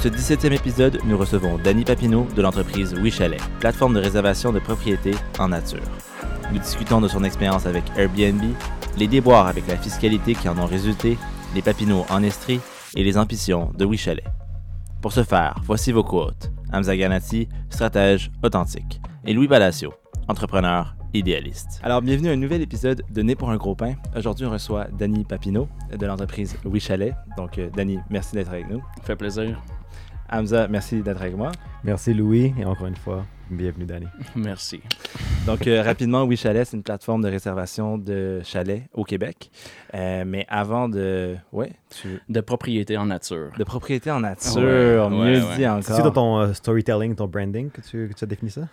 Ce 17e épisode, nous recevons Danny Papineau de l'entreprise WeChalet, plateforme de réservation de propriétés en nature. Nous discutons de son expérience avec Airbnb, les déboires avec la fiscalité qui en ont résulté, les Papineaux en Estrie et les ambitions de WeChalet. Pour ce faire, voici vos quotes. Hamza Ganati, stratège authentique, et Louis Balacio, entrepreneur idéaliste. Alors, bienvenue à un nouvel épisode de Né pour un gros pain. Aujourd'hui, on reçoit Danny Papineau de l'entreprise Oui Chalet. Donc, euh, Danny, merci d'être avec nous. Ça fait plaisir. Hamza, merci d'être avec moi. Merci Louis, et encore une fois, bienvenue Danny. Merci. Donc, euh, rapidement, Oui Chalet, c'est une plateforme de réservation de chalets au Québec. Euh, mais avant de. Ouais, tu. De propriété en nature. De propriété en nature, Ouais, mieux ouais, dit ouais. encore. C'est dans ton euh, storytelling, ton branding que tu, que tu as défini ça?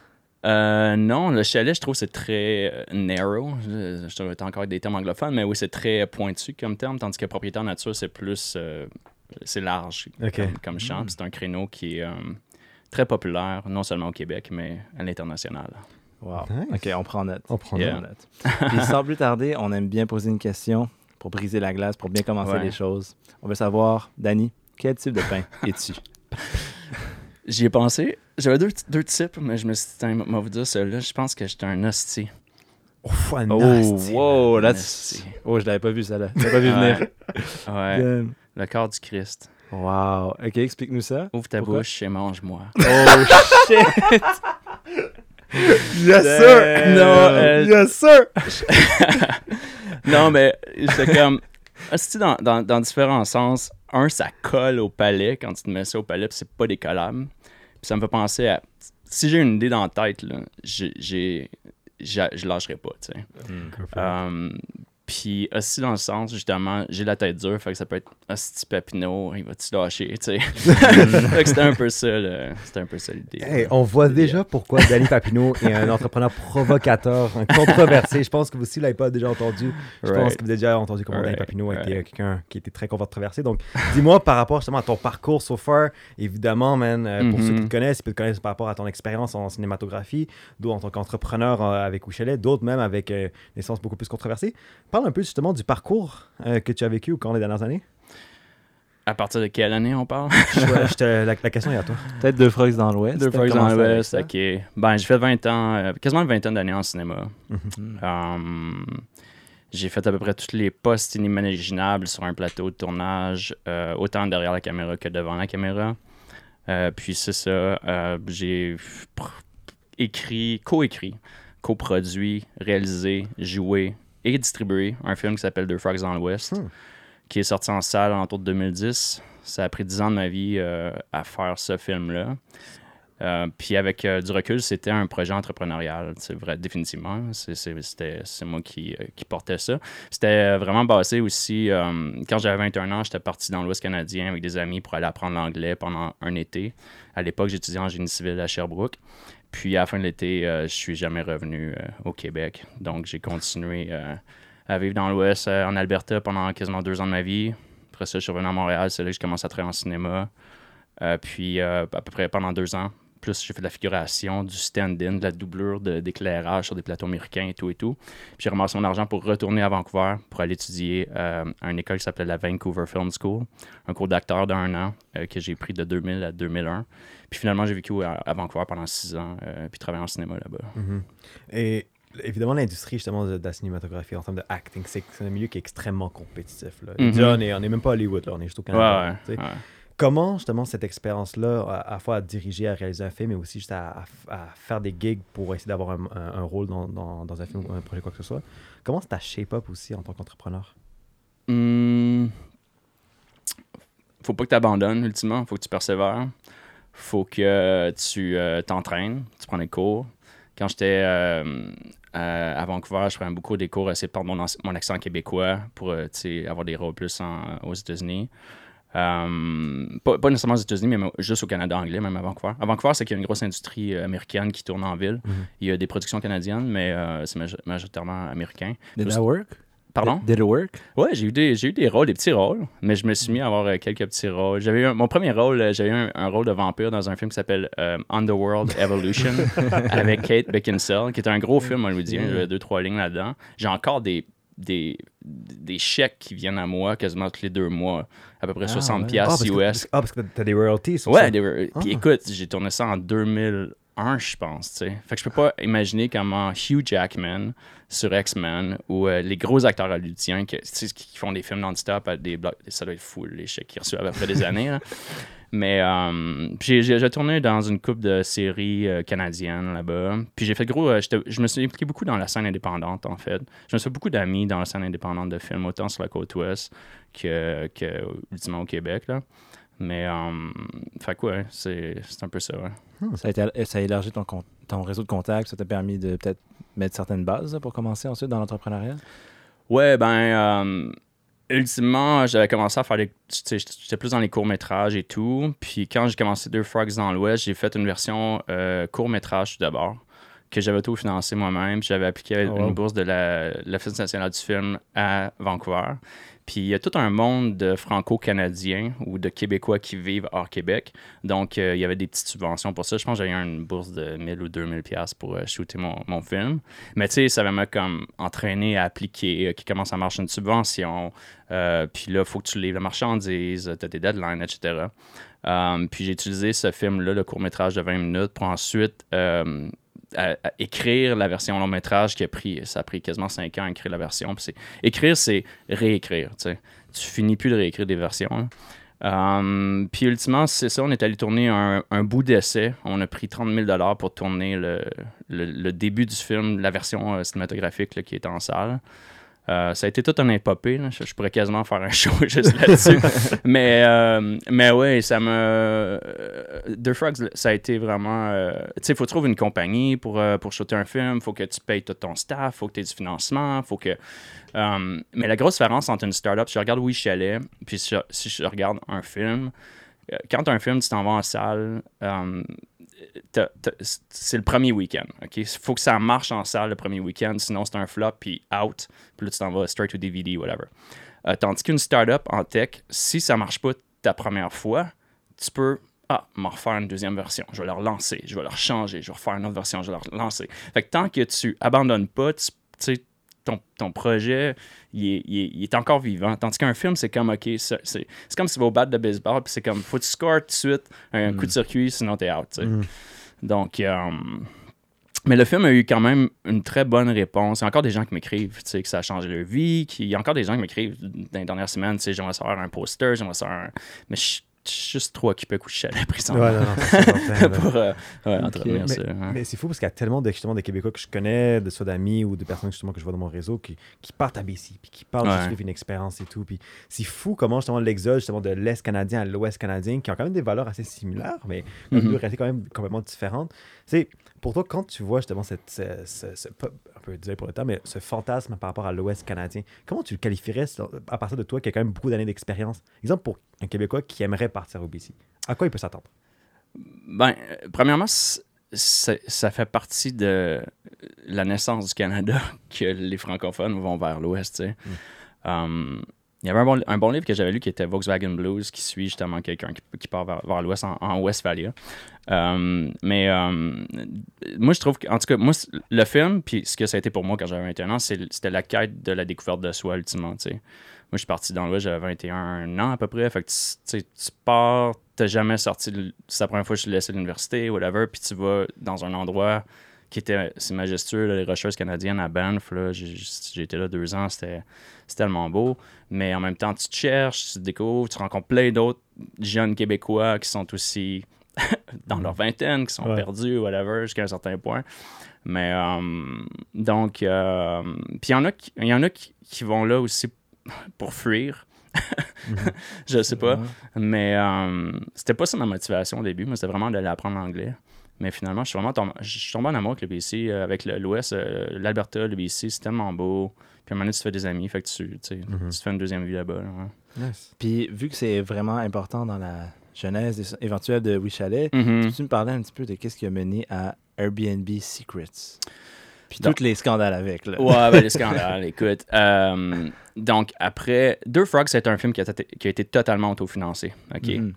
Euh, non, le chalet, je trouve que c'est très narrow. Je, je trouve que t'as encore des termes anglophones, mais oui, c'est très pointu comme terme, tandis que propriété en nature, c'est plus. euh, c'est large comme, comme champ. C'est un créneau qui est euh, très populaire, non seulement au Québec, mais à l'international. Wow. Nice. OK, on prend note. On prend Yeah. note. Puis sans plus tarder, on aime bien poser une question pour briser la glace, pour bien commencer Ouais. les choses. On veut savoir, Danny, quel type de pain es-tu? J'y ai pensé. J'avais deux, deux types, mais je me suis dit, tiens, moi vous dire celui-là, je pense que j'étais un hostie. Ouf, un Oh, nasty. wow, là, Oh, je l'avais pas vu, ça, là. Je l'avais pas vu venir. Ouais. Le corps du Christ. Wow. OK, explique-nous ça. Ouvre ta Pourquoi? bouche et mange-moi. Oh, shit! Yes, sir! Non, euh, Yes, sir! non, mais c'est comme. Dans, dans, dans différents sens. Un, ça colle au palais quand tu te mets ça au palais, puis c'est pas décollable. Puis ça me fait penser à. Si j'ai une idée dans la tête, là, j'ai, j'ai, j'a- je lâcherai pas, tu sais. Euh, puis aussi dans le sens, justement, j'ai la tête dure, fait que ça peut être Hostie Papineau, il va-tu lâcher, tu sais? fait que c'était un peu ça. C'était un peu ça l'idée. Hey, on voit déjà pourquoi Danny Papineau est un entrepreneur provocateur, un controversé. Je pense que vous aussi, vous l'avez pas déjà entendu. Je pense que vous avez déjà entendu comment Danny Right, Papineau été right. euh, quelqu'un qui était très controversé. Donc, dis-moi par rapport justement à ton parcours so far, évidemment, man, euh, pour ceux qui te connaissent, ils peuvent te connaître par rapport à ton expérience en cinématographie, d'autres en tant qu'entrepreneur euh, avec Ouchelet, d'autres même avec euh, des sens beaucoup plus controversés. Parle un peu justement du parcours euh, que tu as vécu au cours des dernières années? À partir de quelle année on parle? Je- je te- la, la question est à toi. Peut-être deux frogs dans l'Ouest. Deux fois dans l'Ouest, ok. Ben, j'ai fait 20 ans, euh, quasiment une vingtaine d'années en cinéma. Mhm. Um, j'ai fait à peu près tous les postes inimaginables sur un plateau de tournage, euh, autant derrière la caméra que devant la caméra. Euh, puis c'est ça, euh, j'ai écrit, co-écrit, coproduit, réalisé, joué et distribué un film qui s'appelle Deux Frogs dans l'Ouest, Hmm. qui est sorti en salle en autour de 2010. Ça a pris 10 ans de ma vie euh, à faire ce film-là. Euh, puis avec euh, du recul, c'était un projet entrepreneurial, c'est vrai, définitivement. C'était moi qui, euh, qui portais ça. C'était vraiment basé aussi. quand j'avais 21 ans, j'étais parti dans l'Ouest canadien avec des amis pour aller apprendre l'anglais pendant un été. À l'époque, j'étudiais en génie civil à Sherbrooke. Puis à la fin de l'été, euh, je suis jamais revenu euh, au Québec. Donc j'ai continué euh, à vivre dans l'Ouest, en Alberta, pendant quasiment deux ans de ma vie. Après ça, je suis revenu à Montréal. C'est là que je commence à travailler en cinéma. Puis à peu près pendant deux ans. Plus j'ai fait de la figuration, du stand-in, de la doublure de- d'éclairage sur des plateaux américains et tout et tout. Puis j'ai ramassé mon argent pour retourner à Vancouver pour aller étudier euh, à une école qui s'appelait la Vancouver Film School, un cours d'acteur d'un an euh, que j'ai pris de 2000 à 2001. Puis finalement, j'ai vécu à, à Vancouver pendant six ans, euh, puis travaillé en cinéma là-bas. Mhm. Et évidemment, l'industrie justement de, de la cinématographie en termes de acting, c'est un milieu qui est extrêmement compétitif. Là. Mhm. Déjà, on est, on est même pas à Hollywood, là, on est juste au Canada. ouais, ouais. Comment justement cette expérience-là, à, la fois à diriger, à réaliser un film, mais aussi juste à, faire des gigs pour essayer d'avoir un, rôle dans, un film ou un projet, quoi que ce soit, comment ta shape-up aussi en tant qu'entrepreneur? Hmm. Faut pas que tu abandonnes, ultimement. Faut que tu persévères. Faut que tu euh, t'entraînes, tu prends des cours. quand j'étais euh, à, à Vancouver, je prenais beaucoup des cours essayer de perdre mon, accent québécois pour euh, avoir des rôles plus en- aux États-Unis. Euh, pas, pas nécessairement aux États-Unis, mais juste au Canada anglais, même à Vancouver. À Vancouver, c'est qu'il y a une grosse industrie euh, américaine qui tourne en ville. Il y a des productions canadiennes, mais euh, c'est maj- majoritairement américain. Did that work? Pardon? Did it work? Ouais, j'ai eu, des, j'ai eu des rôles, des petits rôles, mais je me suis mis à avoir euh, quelques petits rôles. J'avais eu mon premier rôle, j'avais eu un, un rôle de vampire dans un film qui s'appelle euh, Underworld Evolution avec Kate Beckinsale, qui est un gros film hollywoodien. J'avais deux, trois lignes là-dedans. J'ai encore des, des, des chèques qui viennent à moi quasiment tous les deux mois, à peu près Ah, 60$ ouais. ah, US. Que, ah, parce que t'as des royalties sur Ouais, ça? des- puis Ah. écoute, j'ai tourné ça en 2001, je pense, tu sais. Fait que je peux pas imaginer comment Hugh Jackman sur X-Men ou euh, les gros acteurs hollywoodiens qui, qui font des films non-stop à des blocs, ça doit être fou, les chèques qu'ils reçoivent après des années, là. Mais euh, j'ai, tourné dans une coupe de séries euh, canadiennes là-bas. Puis j'ai fait gros. euh, je me suis impliqué beaucoup dans la scène indépendante, en fait. Je me suis fait beaucoup d'amis dans la scène indépendante de films, autant sur la côte ouest que, que ultimement au Québec. Là. Mais, euh, fait quoi, ouais, c'est, un peu ça, ouais. Ça a, été- ça a élargi ton, réseau de contacts, ça t'a permis de peut-être mettre certaines bases là, pour commencer ensuite dans l'entrepreneuriat? Ouais, ben, ultimement, j'avais commencé à faire des. J'étais plus dans les courts-métrages et tout. Puis quand j'ai commencé Deux Frogs dans l'Ouest, j'ai fait une version euh, court-métrage tout d'abord, que j'avais tout financé moi-même. J'avais appliqué Oh, wow. une bourse de la- de l'Office national du film à Vancouver. Puis il y a tout un monde de franco-canadiens ou de Québécois qui vivent hors Québec. Donc, euh, il y avait des petites subventions pour ça. Je pense que j'avais une bourse de 1000 ou 2000 pièces pour euh, shooter mon, film. Mais tu sais, ça m'a comme entraîné à appliquer, euh, qui commence à marcher une subvention? euh, puis là, il faut que tu livres la marchandise, tu as tes deadlines, etc. Puis j'ai utilisé ce film-là, le court-métrage de 20 minutes, pour ensuite à- écrire la version long-métrage qui a pris, ça a pris quasiment 5 ans à écrire la version. Puis écrire, c'est réécrire, tu finis plus de réécrire des versions. là. Um, puis ultimement, c'est ça, on est allé tourner un, bout d'essai. On a pris 30 000 pour tourner le, le- début du film, la version euh, cinématographique qui est en salle. Euh, ça a été tout un épopée. là. Je, je pourrais quasiment faire un show juste là-dessus. mais, euh, mais ouais, ça me. euh, The Frogs, ça a été vraiment. euh, tu sais, il faut trouver une compagnie pour, pour shooter un film. Il faut que tu payes tout ton staff. Il faut que tu aies du financement. faut que. mais la grosse différence entre une startup, si je regarde Oui Chalet, puis si je, si je regarde un film, quand as un film, tu t'en vas en salle, c'est le premier week-end. Il faut que ça marche en salle le premier week-end, sinon c'est un flop, puis out. Puis là, tu t'en vas straight to DVD, whatever. Euh, tandis qu'une startup en tech, si ça marche pas ta première fois, tu peux ah, m'en refaire une deuxième version. Je vais la relancer, je vais la rechanger, je vais refaire une autre version, je vais la relancer. Fait tant que tu abandonnes pas, tu sais, ton, ton projet, il est, il est- il est encore vivant. Tandis qu'un film, c'est comme, OK, c'est c'est comme si tu vas au bat de baseball, puis c'est comme, faut que tu scores tout de suite, un coup de circuit, sinon t'es out. sais. Donc, euh, mais le film a eu quand même une très bonne réponse. Il y a encore des gens qui m'écrivent, tu sais, que ça a changé leur vie. qui- Il y a encore des gens qui m'écrivent dans les dernières semaines, tu sais, j'aimerais savoir un poster, j'aimerais savoir un... Mais je juste trop occupé à coucher à la prison. Ouais, non, non, pour euh, ouais, entretenir mais, hein. c'est fou parce qu'il y a tellement de, justement, de Québécois que je connais, de soit d'amis ou de personnes justement que je vois dans mon réseau qui, qui partent à BC, puis qui parlent Ouais. vivre une expérience et tout. Puis c'est fou comment justement l'exode justement de l'Est canadien à l'Ouest canadien, qui ont quand même des valeurs assez similaires, mais comme Mhm. deux réalités quand même complètement différentes. C'est pour toi quand tu vois justement cette, ce, ce- ce- pas- un peu désolé pour le temps, mais ce fantasme par rapport à l'Ouest canadien, comment tu le qualifierais à partir de toi qui a quand même beaucoup d'années d'expérience? Exemple pour un Québécois qui aimerait partir au BC, à quoi il peut s'attendre? Ben, euh, premièrement, ça fait partie de la naissance du Canada que les francophones vont vers l'Ouest. tu sais. Um, il y avait un bon, un bon livre que j'avais lu qui était Volkswagen Blues, qui suit justement quelqu'un qui, part vers, l'Ouest en, en Westphalia. Um, mais um, moi, je trouve que, en tout cas, moi, le film, puis ce que ça a été pour moi quand j'avais 21 ans, c'était la quête de la découverte de soi, ultimement. Moi, je suis parti dans l'Ouest, j'avais 21 ans à peu près. Fait que tu, pars, t'as jamais sorti. C'est la première fois que je suis laissé l'université, whatever, puis tu vas dans un endroit qui était. C'est majestueux, là, les Rocheuses canadiennes à Banff. J'ai été là deux ans, c'était tellement beau. Mais en même temps, tu te cherches, tu te découvres, tu rencontres plein d'autres jeunes Québécois qui sont aussi dans leur vingtaine, qui sont Ouais. perdus, whatever, jusqu'à un certain point. Mais euh, donc, euh, puis il y en a qui, y en a qui, qui vont là aussi pour fuir. je sais pas. Mais euh, c'était pas ça ma motivation au début. Moi, c'était vraiment d'aller apprendre l'anglais. Mais finalement, je suis vraiment tombé, je suis tombé en amour avec le BC, euh, avec l'Ouest, euh, l'Alberta, le BC, c'est tellement beau. Puis à un moment donné, tu te fais des amis, fait que tu, tu sais, Mhm. tu te fais une deuxième vie là-bas. là, ouais. Nice. Puis vu que c'est vraiment important dans la genèse éventuelle de We Chalet, Mhm. peux-tu me parler un petit peu de qu'est-ce qui a mené à Airbnb Secrets? Puis tous les scandales avec, là. Ouais, ben, les scandales, écoute. Euh, donc, après, Deux Frogs, c'est un film qui a, été- qui a été totalement autofinancé. OK? Mhm.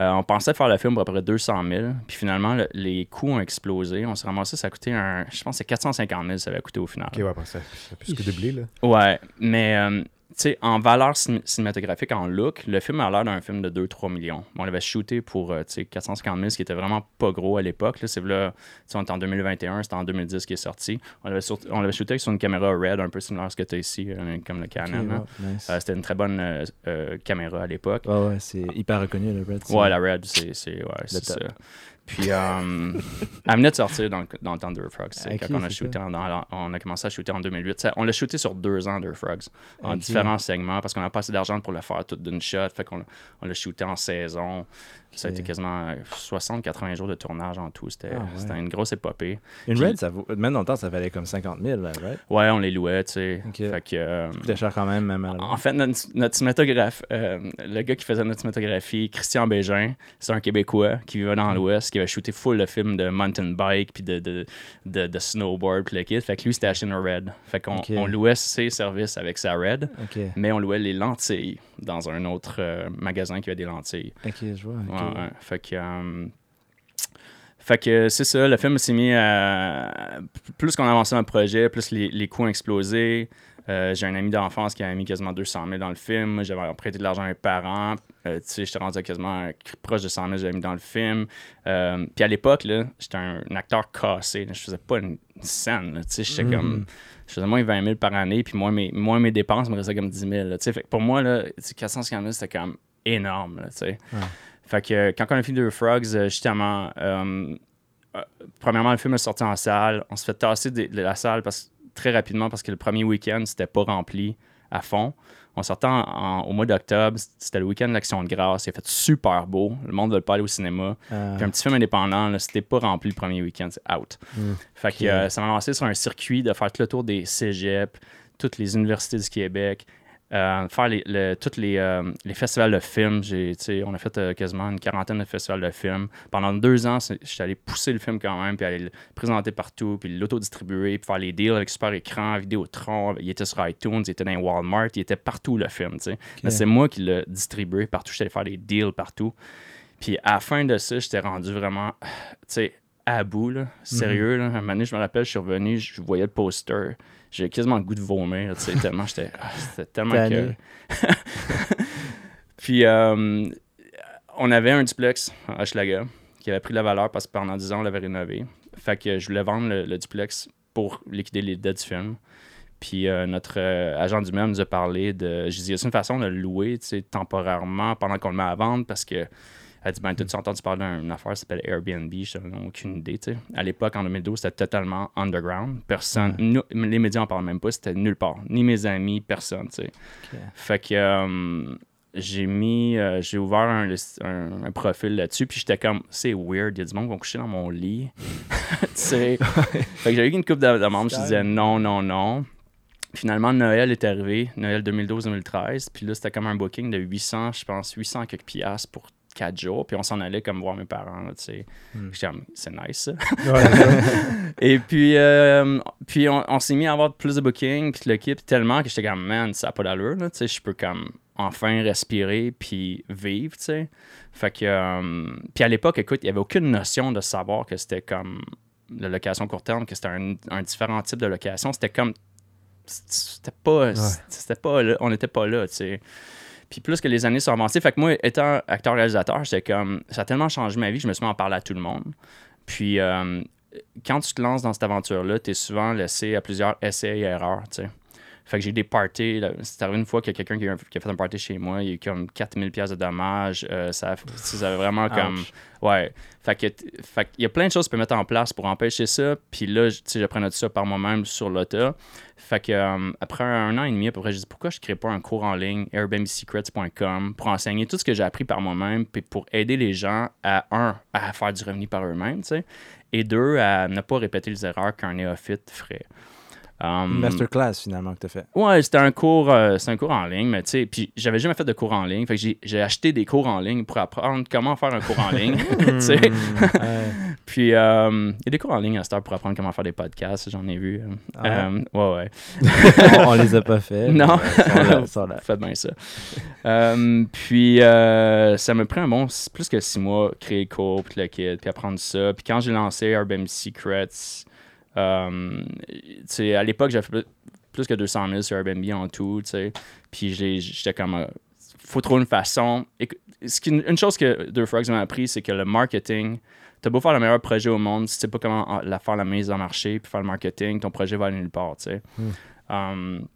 Euh, on pensait faire le film pour à peu près 200 000, puis finalement, le- les coûts ont explosé. On s'est ramassé, ça a coûté un. Je pense que c'est 450 000, ça avait coûté au final. Ok, ouais, parce que ça ça a plus que doublé, là. Ouais, mais euh, sais, en valeur cin- cinématographique, en look, le film a l'air d'un film de 2-3 millions. On l'avait shooté pour euh, tu sais, 450 000, ce qui était vraiment pas gros à l'époque. C'est là, on est en 2021, c'était en 2010 qui est sorti. On l'avait sur- on l'avait shooté sur une caméra RED, un peu similaire à ce que tu as ici, euh, comme le Canon. hein. nice. Euh, c'était une très bonne euh, euh, caméra à l'époque. Ouais, ouais, c'est hyper reconnu, le Red. Ouais, la Red, c'est ouais, c'est ça. Puis, euh, elle venait de sortir dans, le- dans le temps de Frogs. C'est Ok, quand on a, shooté en- on a commencé à shooter en 2008. Ça- on l'a shooté sur deux ans, de Frogs, en différents segments, parce qu'on n'a pas assez d'argent pour le faire tout d'une shot. Fait qu'on on l'a shooté en saison. Ça a été quasiment 60-80 jours de tournage en tout. C'était Ah ouais. une grosse épopée. Une Puis- Red, ça vaut... même dans le temps, ça valait comme 50 000, là, right? Ouais, on les louait, tu sais. Ok. Fait que... euh, C'était cher quand même, même la En fait, notre, notre cinématographe, euh, le gars qui faisait notre cinématographie, Christian Bégin, c'est un Québécois qui vivait dans l'Ouest, qui avait shooté full le film de mountain bike, puis de, de, de, de snowboard, puis le kit. Fait que lui, c'était acheté une Red. Fait qu'on on louait ses services avec sa Red, mais on louait les lentilles dans un autre euh, magasin qui avait des lentilles. ok, je vois. ok. Ouais, ouais. Fait que. euh, fait que c'est ça, le film s'est mis à. Plus qu'on avançait dans le projet, plus les, les coûts ont explosé. Euh, j'ai un ami d'enfance qui a mis quasiment 200 000 dans le film. J'avais prêté de l'argent à mes parents. Euh, tu sais, j'étais rendu à quasiment proche de 100 000 que j'avais mis dans le film. Euh, Puis à l'époque, là, j'étais un, un acteur cassé. Je faisais pas une scène. Tu sais, j'étais Mhm. comme. Je faisais moins 20 000 par année, puis moins mes, moins mes dépenses me restaient comme 10 000. là. Tu sais, fait que pour moi, là, tu sais, 450 000, c'était énorme. là, tu sais. Fait que euh, quand on a fait deux Frogs, euh, justement, euh, euh, premièrement, le film est sorti en salle. On se fait tasser de, de la salle parce, très rapidement parce que le premier week-end, c'était pas rempli à fond. On sortait en- en- au mois d'octobre, c'était le week-end de l'Action de grâce. Il a fait super beau. Le monde ne veut pas aller au cinéma. Euh, Puis un petit film indépendant, c'était pas rempli le premier week-end, c'est out. Hmm. Fait que euh, ça m'a lancé sur un circuit de faire tout le tour des cégeps, toutes les universités du Québec, euh, faire les, le- tous les, euh, les festivals de films. On a fait euh, quasiment une quarantaine de festivals de films. Pendant deux ans, j'étais allé pousser le film quand même, puis aller le présenter partout, puis l'autodistribuer, puis faire les deals avec Super Écran, Vidéotron. Il était sur iTunes, il était dans Walmart, il était partout le film. Mais c'est moi qui l'ai distribué partout. J'étais allé faire des deals partout. Puis à la fin de ça, j'étais rendu vraiment, à bout, là. Sérieux, là. Un moment donné, je me rappelle, je suis revenu, je voyais le poster. J'ai quasiment le goût de vomir, tu sais, tellement j'étais... ah, C'était tellement que... Puis, euh, on avait un duplex à Hochelaga qui avait pris la valeur parce que pendant 10 ans, on l'avait rénové. Fait que je voulais vendre le, le duplex pour liquider les dettes du film. Puis euh, notre euh, agent du même nous a parlé de. Je disais, c'est une façon de le louer tu sais, temporairement pendant qu'on le met à vendre? Parce que. Elle dit, ben, t'as-tu entendu parler d'une affaire qui s'appelle Airbnb? Je n'ai aucune idée, tu sais. À l'époque, en 2012, c'était totalement underground. Personne, nous- les médias en parlent même pas, c'était nulle part. Ni mes amis, personne, tu sais. Fait que euh, j'ai mis, euh, j'ai ouvert un, un- un profil là-dessus, puis j'étais comme, c'est weird, il y a du monde qui vont coucher dans mon lit. tu sais. fait que j'avais eu une coupe de, de membres, je disais non, non, non. Finalement, Noël est arrivé, Noël 2012-2013, puis là, c'était comme un booking de 800, je pense, 800 quelques piastres pour 4 jours, puis on s'en allait comme voir mes parents, tu sais. J'étais comme, c'est nice, ça. Et puis, euh, puis on, on s'est mis à avoir plus de bookings, puis l'équipe tellement que j'étais comme, man, ça n'a pas d'allure, tu sais, je peux comme enfin respirer puis vivre, tu sais. Fait que, euh, puis à l'époque, écoute, il n'y avait aucune notion de savoir que c'était comme la location court terme, que c'était un, un différent type de location. C'était comme, c'était pas, c'était pas là, on n'était pas là, tu sais. Puis plus que les années sont avancées, fait que moi, étant acteur-réalisateur, j'étais comme, ça a tellement changé ma vie que je me suis mis à en parler à tout le monde. Puis euh, quand tu te lances dans cette aventure-là, tu es souvent laissé à plusieurs essais et erreurs, tu sais. Fait que j'ai des parties. C'est arrivé une fois qu'il y a quelqu'un qui, a qui a fait un party chez moi. Il y a eu comme 4000 pièces de dommages. Euh, ça, ça vraiment comme. Ouais. Fait que, fait qu'il y a plein de choses que tu peux mettre en place pour empêcher ça. Puis là, je- tu sais, j'apprenais ça par moi-même sur l'auto. Fait que euh, après un an et demi à peu près, j'ai dit pourquoi je ne crée pas un cours en ligne, airbnbsecrets.com, pour enseigner tout ce que j'ai appris par moi-même, puis pour aider les gens à, un, à faire du revenu par eux-mêmes, tu sais, et deux, à ne pas répéter les erreurs qu'un néophyte ferait. Um, masterclass, finalement, que tu as fait. Ouais, c'était un cours, euh, c'était un cours en ligne, mais tu sais, puis j'avais jamais fait de cours en ligne, fait que j'ai, acheté des cours en ligne pour apprendre comment faire un cours en ligne, tu sais. Puis euh, il y a des cours en ligne à cette heure pour apprendre comment faire des podcasts, j'en ai vu. euh. Ah Euh, ouais, ouais. on, on les a pas fait. Non. Faites bien ça. Puis ça me prend un bon plus que six mois créer le cours, puis le kit, puis apprendre ça. Puis quand j'ai lancé Airbnb Secrets, euh, à l'époque, j'avais fait plus- que 200 000 sur Airbnb en tout, tu sais. Puis j'étais comme, euh, faut trouver une façon. Et ce qui- une chose que Deux Frogs m'a appris, c'est que le marketing, t'as beau faire le meilleur projet au monde, si tu sais pas comment en- la faire la mise en marché, puis faire le marketing, ton projet va aller nulle part, sais. Um,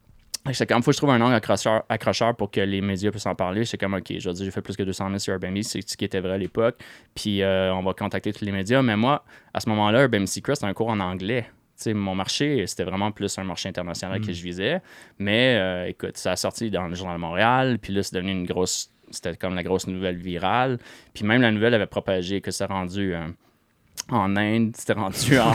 c'est comme, faut que je trouve un angle accrocheur, accrocheur pour que les médias puissent en parler. C'est comme, OK, je veux dire, j'ai fait plus que 200 000 sur Airbnb, c'est ce qui était vrai à l'époque. Puis euh, on va contacter tous les médias. Mais moi, à ce moment-là, Airbnb Secret, c'était un cours en anglais. Mon marché, c'était vraiment plus un marché international que je visais. Mais euh, écoute, ça a sorti dans le Journal de Montréal. Puis là, c'est devenu une grosse. C'était comme la grosse nouvelle virale. Puis même la nouvelle avait propagé que c'est rendu. euh, en Inde, c'était rendu en,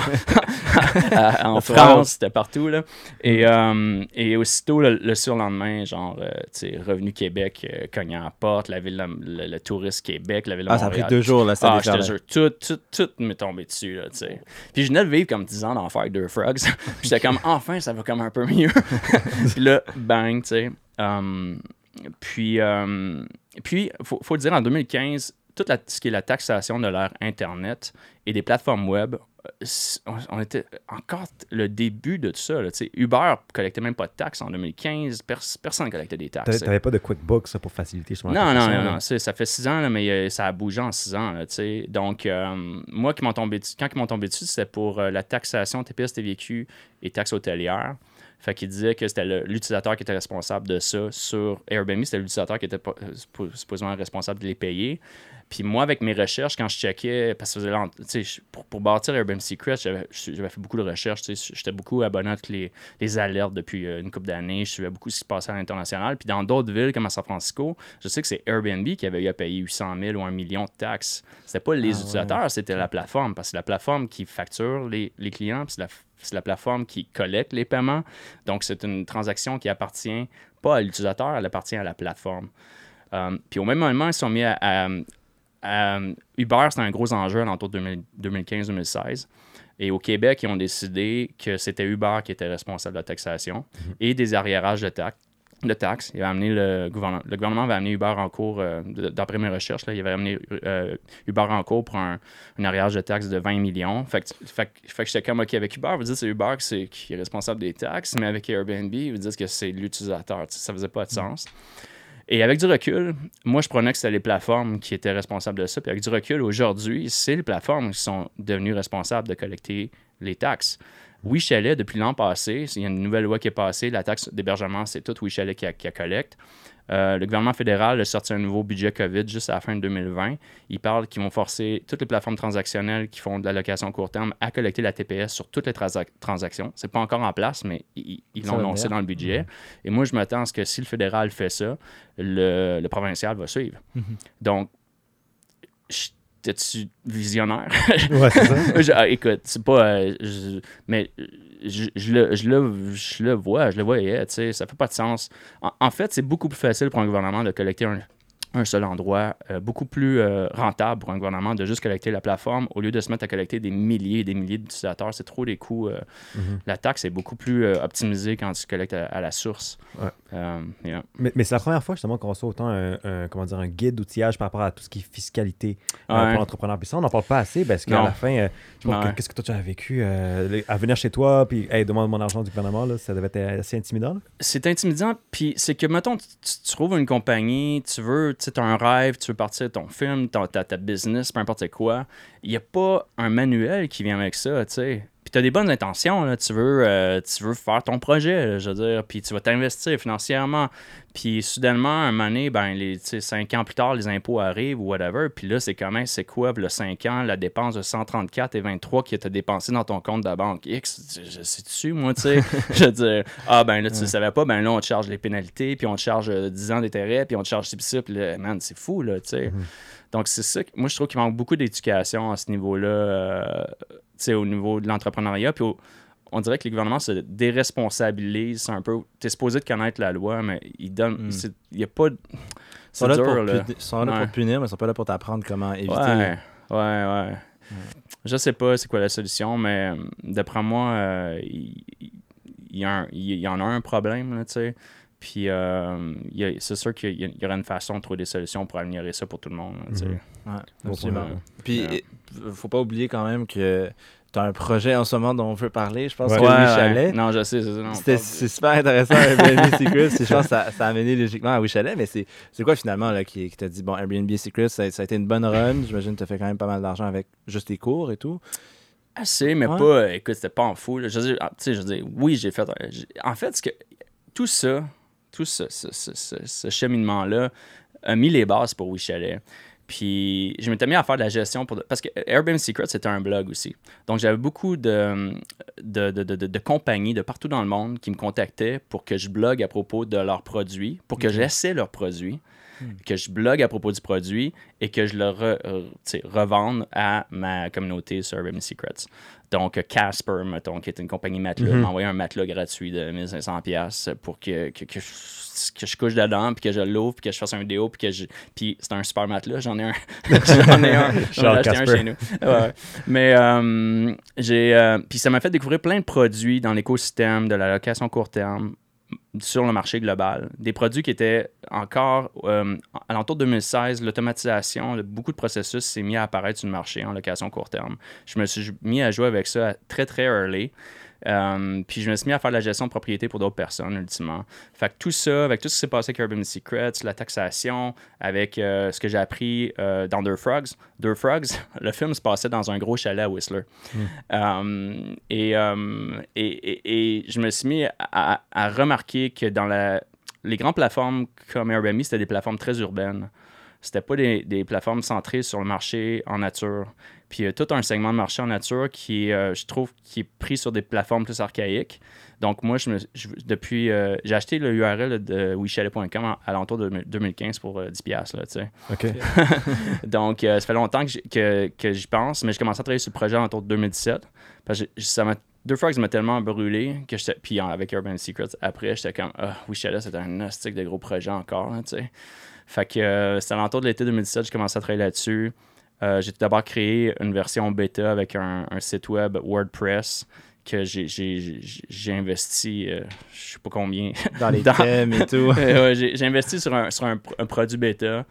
en France, c'était partout. Là. Et, euh, et aussitôt, le, le surlendemain, genre, euh, tu sais, Revenu Québec euh, cognait à la porte, la ville, le, le touriste Québec, la ville de Ah, ça a pris deux jours, là, ça Ah, je te jure, tout, tout, tout m'est tombé dessus, là, tu sais. Puis je venais de vivre comme 10 ans d'enfer avec deux frogs. J'étais comme, enfin, ça va comme un peu mieux. puis là, bang, tu sais. Um, puis, um, puis faut, faut le dire, en 2015, toute la, ce qui est la taxation de l'ère Internet et des plateformes web, euh, on, était encore le début de tout ça. Là, tu. Uber collectait même pas de taxes en 2015. Pers- personne ne collectait des taxes. T'avais t'avais pas de QuickBooks pour faciliter sur Non, non, non, non. Ça fait six ans, là, mais euh, ça a bougé en six ans. là, tu. Donc, euh, moi, qui tombé quand ils m'ont tombé dessus, c'était pour euh, la taxation TPS, TVQ et taxes hôtelières. Fait qu'il disait que c'était l'utilisateur qui était responsable de ça sur Airbnb. C'était l'utilisateur qui était supposément responsable de les payer. Puis moi, avec mes recherches, quand je checkais, parce que pour, pour bâtir Airbnb Secret, j'avais fait beaucoup de recherches. J'étais beaucoup abonné à toutes les, les alertes depuis euh, une couple d'années. Je suivais beaucoup ce qui se passait à l'international. Puis dans d'autres villes comme à San Francisco, je sais que c'est Airbnb qui avait eu à payer 800 000 ou 1 million de taxes. C'était pas les utilisateurs, c'était la plateforme. Parce que c'est la plateforme qui facture les, les clients, puis c'est la, c'est la plateforme qui collecte les paiements. Donc, c'est une transaction qui appartient pas à l'utilisateur, elle appartient à la plateforme. Euh, puis au même moment, ils sont mis à. à- à- Uber, c'était un gros enjeu à l'entour de 2000 2015-2016. Et au Québec, ils ont décidé que c'était Uber qui était responsable de la taxation et des arriérages de taxes. De taxes. Il avait amené le gouvernement. Le gouvernement avait amené Uber en cours, euh, d'après mes recherches, là, il avait amené euh, Uber en cours pour un, un arriérage de taxes de 20 millions. Fait que, fait, fait que j'étais comme, OK, avec Uber, vous dites que c'est Uber qui, c'est- qui est responsable des taxes, mais avec Airbnb, vous dites que c'est l'utilisateur. Ça faisait pas de sens. Et avec du recul, moi, je prenais que c'était les plateformes qui étaient responsables de ça. Puis avec du recul, aujourd'hui, c'est les plateformes qui sont devenues responsables de collecter les taxes. Oui, Chalet, depuis l'an passé, il y a une nouvelle loi qui est passée, la taxe d'hébergement, c'est tout Oui Chalet qui, a- qui a collecte. Euh, le gouvernement fédéral a sorti un nouveau budget COVID juste à la fin de 2020. Ils parlent qu'ils vont forcer toutes les plateformes transactionnelles qui font de la location court terme à collecter la TPS sur toutes les transac- transactions. C'est pas encore en place, mais ils l'ont annoncé dans le budget. Et moi, je m'attends à ce que si le fédéral fait ça, le, le provincial va suivre. Donc, j'étais-tu visionnaire? Ouais, c'est ça. Ah, écoute, c'est pas. euh, je- mais je, je le, je, le, je le vois, je le voyais, tu sais, ça fait pas de sens. En, en fait, c'est beaucoup plus facile pour un gouvernement de collecter un, un seul endroit, euh, beaucoup plus euh, rentable pour un gouvernement de juste collecter la plateforme au lieu de se mettre à collecter des milliers et des milliers d'utilisateurs. C'est trop des coûts. euh, La taxe est beaucoup plus optimisée quand tu collectes à, à la source. Ouais. Yeah. Mais, mais c'est la première fois justement qu'on reçoit autant un, un- comment dire, un guide d'outillage par rapport à tout ce qui est fiscalité Ouais. pour l'entrepreneur. Puis ça, on n'en parle pas assez parce qu'à la fin, qu'est-ce que toi tu as vécu à venir chez toi, puis hey, demande mon argent du gouvernement, là, ça devait être assez intimidant. c'est intimidant. Puis c'est que, mettons, tu trouves une compagnie, tu veux, tu as un rêve, tu veux partir ton film, ta, ta business, peu importe quoi. Il n'y a pas un manuel qui vient avec ça, tu sais. Puis tu as des bonnes intentions, là. Tu, veux, euh, tu veux faire ton projet, là, je veux dire, puis tu vas t'investir financièrement. Puis soudainement, un moment donné, ben, les, cinq ans plus tard, les impôts arrivent ou whatever. Puis là, c'est quand même, c'est quoi, le 5 ans, la dépense de 134 et 23 qui était dépensée dans ton compte de la banque? X, je, je sais dessus, moi, tu sais. je veux dire, ah, ben là, tu ne savais pas, ben là, on te charge les pénalités, puis on te charge euh, 10 ans d'intérêt, puis on te charge ci, puis ça, puis là, man, c'est fou, là, tu sais. Donc, c'est ça. que- Moi, je trouve qu'il manque beaucoup d'éducation à ce niveau-là, euh, tu sais, au niveau de l'entrepreneuriat. Puis au- on dirait que les gouvernements se déresponsabilisent un peu. Tu es supposé de connaître la loi, mais ils donnent. Mm. c'est- Il n'y a pas. de- Ils C'est sont là, dur, pour, là. puni- ils sont là Ouais. pour punir, mais ils sont pas là pour t'apprendre comment éviter. Ouais, ouais, ouais. Je sais pas c'est quoi la solution, mais d'après moi, euh, il, y en a un problème, tu sais. Puis euh, c'est sûr qu'il y, y aurait une façon de trouver des solutions pour améliorer ça pour tout le monde. Ouais, Bon absolument. Puis, Ouais. faut pas oublier quand même que tu as un projet en ce moment dont on veut parler. Je pense Ouais. que Ouais, Louis. Chalet. Non, je sais, C'était super intéressant Airbnb Secrets. Je pense que ça, ça a amené logiquement à Wish Chalet, mais c'est quoi finalement là, qui, qui t'a dit bon Airbnb Secrets, ça, ça a été une bonne run. J'imagine que tu as fait quand même pas mal d'argent avec juste tes cours et tout. Assez, mais Ouais. pas. Écoute, c'était pas en fou. là. Je veux dire, ah, tu sais, je veux dire, oui, j'ai fait. euh, En fait, ce que, tout ça, tout ce, ce- ce- ce- cheminement-là a mis les bases pour WeChalet. Puis je m'étais mis à faire de la gestion pour. Parce que Airbnb Secret, c'était un blog aussi. Donc j'avais beaucoup de, de, de, de- de- de compagnies de partout dans le monde qui me contactaient pour que je blogue à propos de leurs produits, pour que j'essaie leurs produits, que je blogue à propos du produit et que je le re- euh, revende à ma communauté sur Airbnb Secrets. Donc Casper, mettons, qui est une compagnie matelas, m'a envoyé un matelas gratuit de 1500$ pour que, que, que je, que je couche dedans, puis que je l'ouvre, puis que je fasse un vidéo, puis que je. Puis c'est un super matelas, j'en ai un. j'en ai un. J'en ai acheté un chez nous. Ouais. Mais euh, j'ai. euh, puis ça m'a fait découvrir plein de produits dans l'écosystème de la location court terme sur le marché global. Des produits qui étaient encore, euh, à l'entour de 2016, l'automatisation, beaucoup de processus s'est mis à apparaître sur le marché en location court terme. Je me suis mis à jouer avec ça très, très early. Euh, puis je me suis mis à faire de la gestion de propriété pour d'autres personnes, ultimement. Fait que tout ça, avec tout ce qui s'est passé avec Urban Secrets, la taxation, avec euh, ce que j'ai appris euh, dans Deux Frogs. Deux Frogs, le film se passait dans un gros chalet à Whistler. Euh, et, et, et- et je me suis mis à, à- à remarquer que dans la, les grandes plateformes comme Airbnb, c'était des plateformes très urbaines. C'était pas des, des plateformes centrées sur le marché en nature. Puis il y a tout un segment de marché en nature qui, euh, je trouve, qui est pris sur des plateformes plus archaïques. Donc moi, je me, je- depuis, euh, j'ai acheté le URL de WeChalet.com à, l'entour de 2015 pour euh, 10$, piastres, là, tu sais. OK. Donc, euh, ça fait longtemps que j'y- que, que j'y pense, mais j'ai commencé à travailler sur le projet en 2017. Parce que ça m'a, deux fois que ça m'a tellement brûlé que j'étais. Puis euh, avec Urban Secrets, après, j'étais comme, ah, oui, Chalet, c'était un astique de gros projet encore, tu sais. Fait que euh, c'était à l'entour de l'été 2017, j'ai commencé à travailler là-dessus. Euh, j'ai tout d'abord créé une version bêta avec un, un site web WordPress que j'ai, investi, euh, je sais pas combien, Dans les Dans- thèmes et tout. euh, ouais, j'ai, investi sur un, sur un, un produit bêta.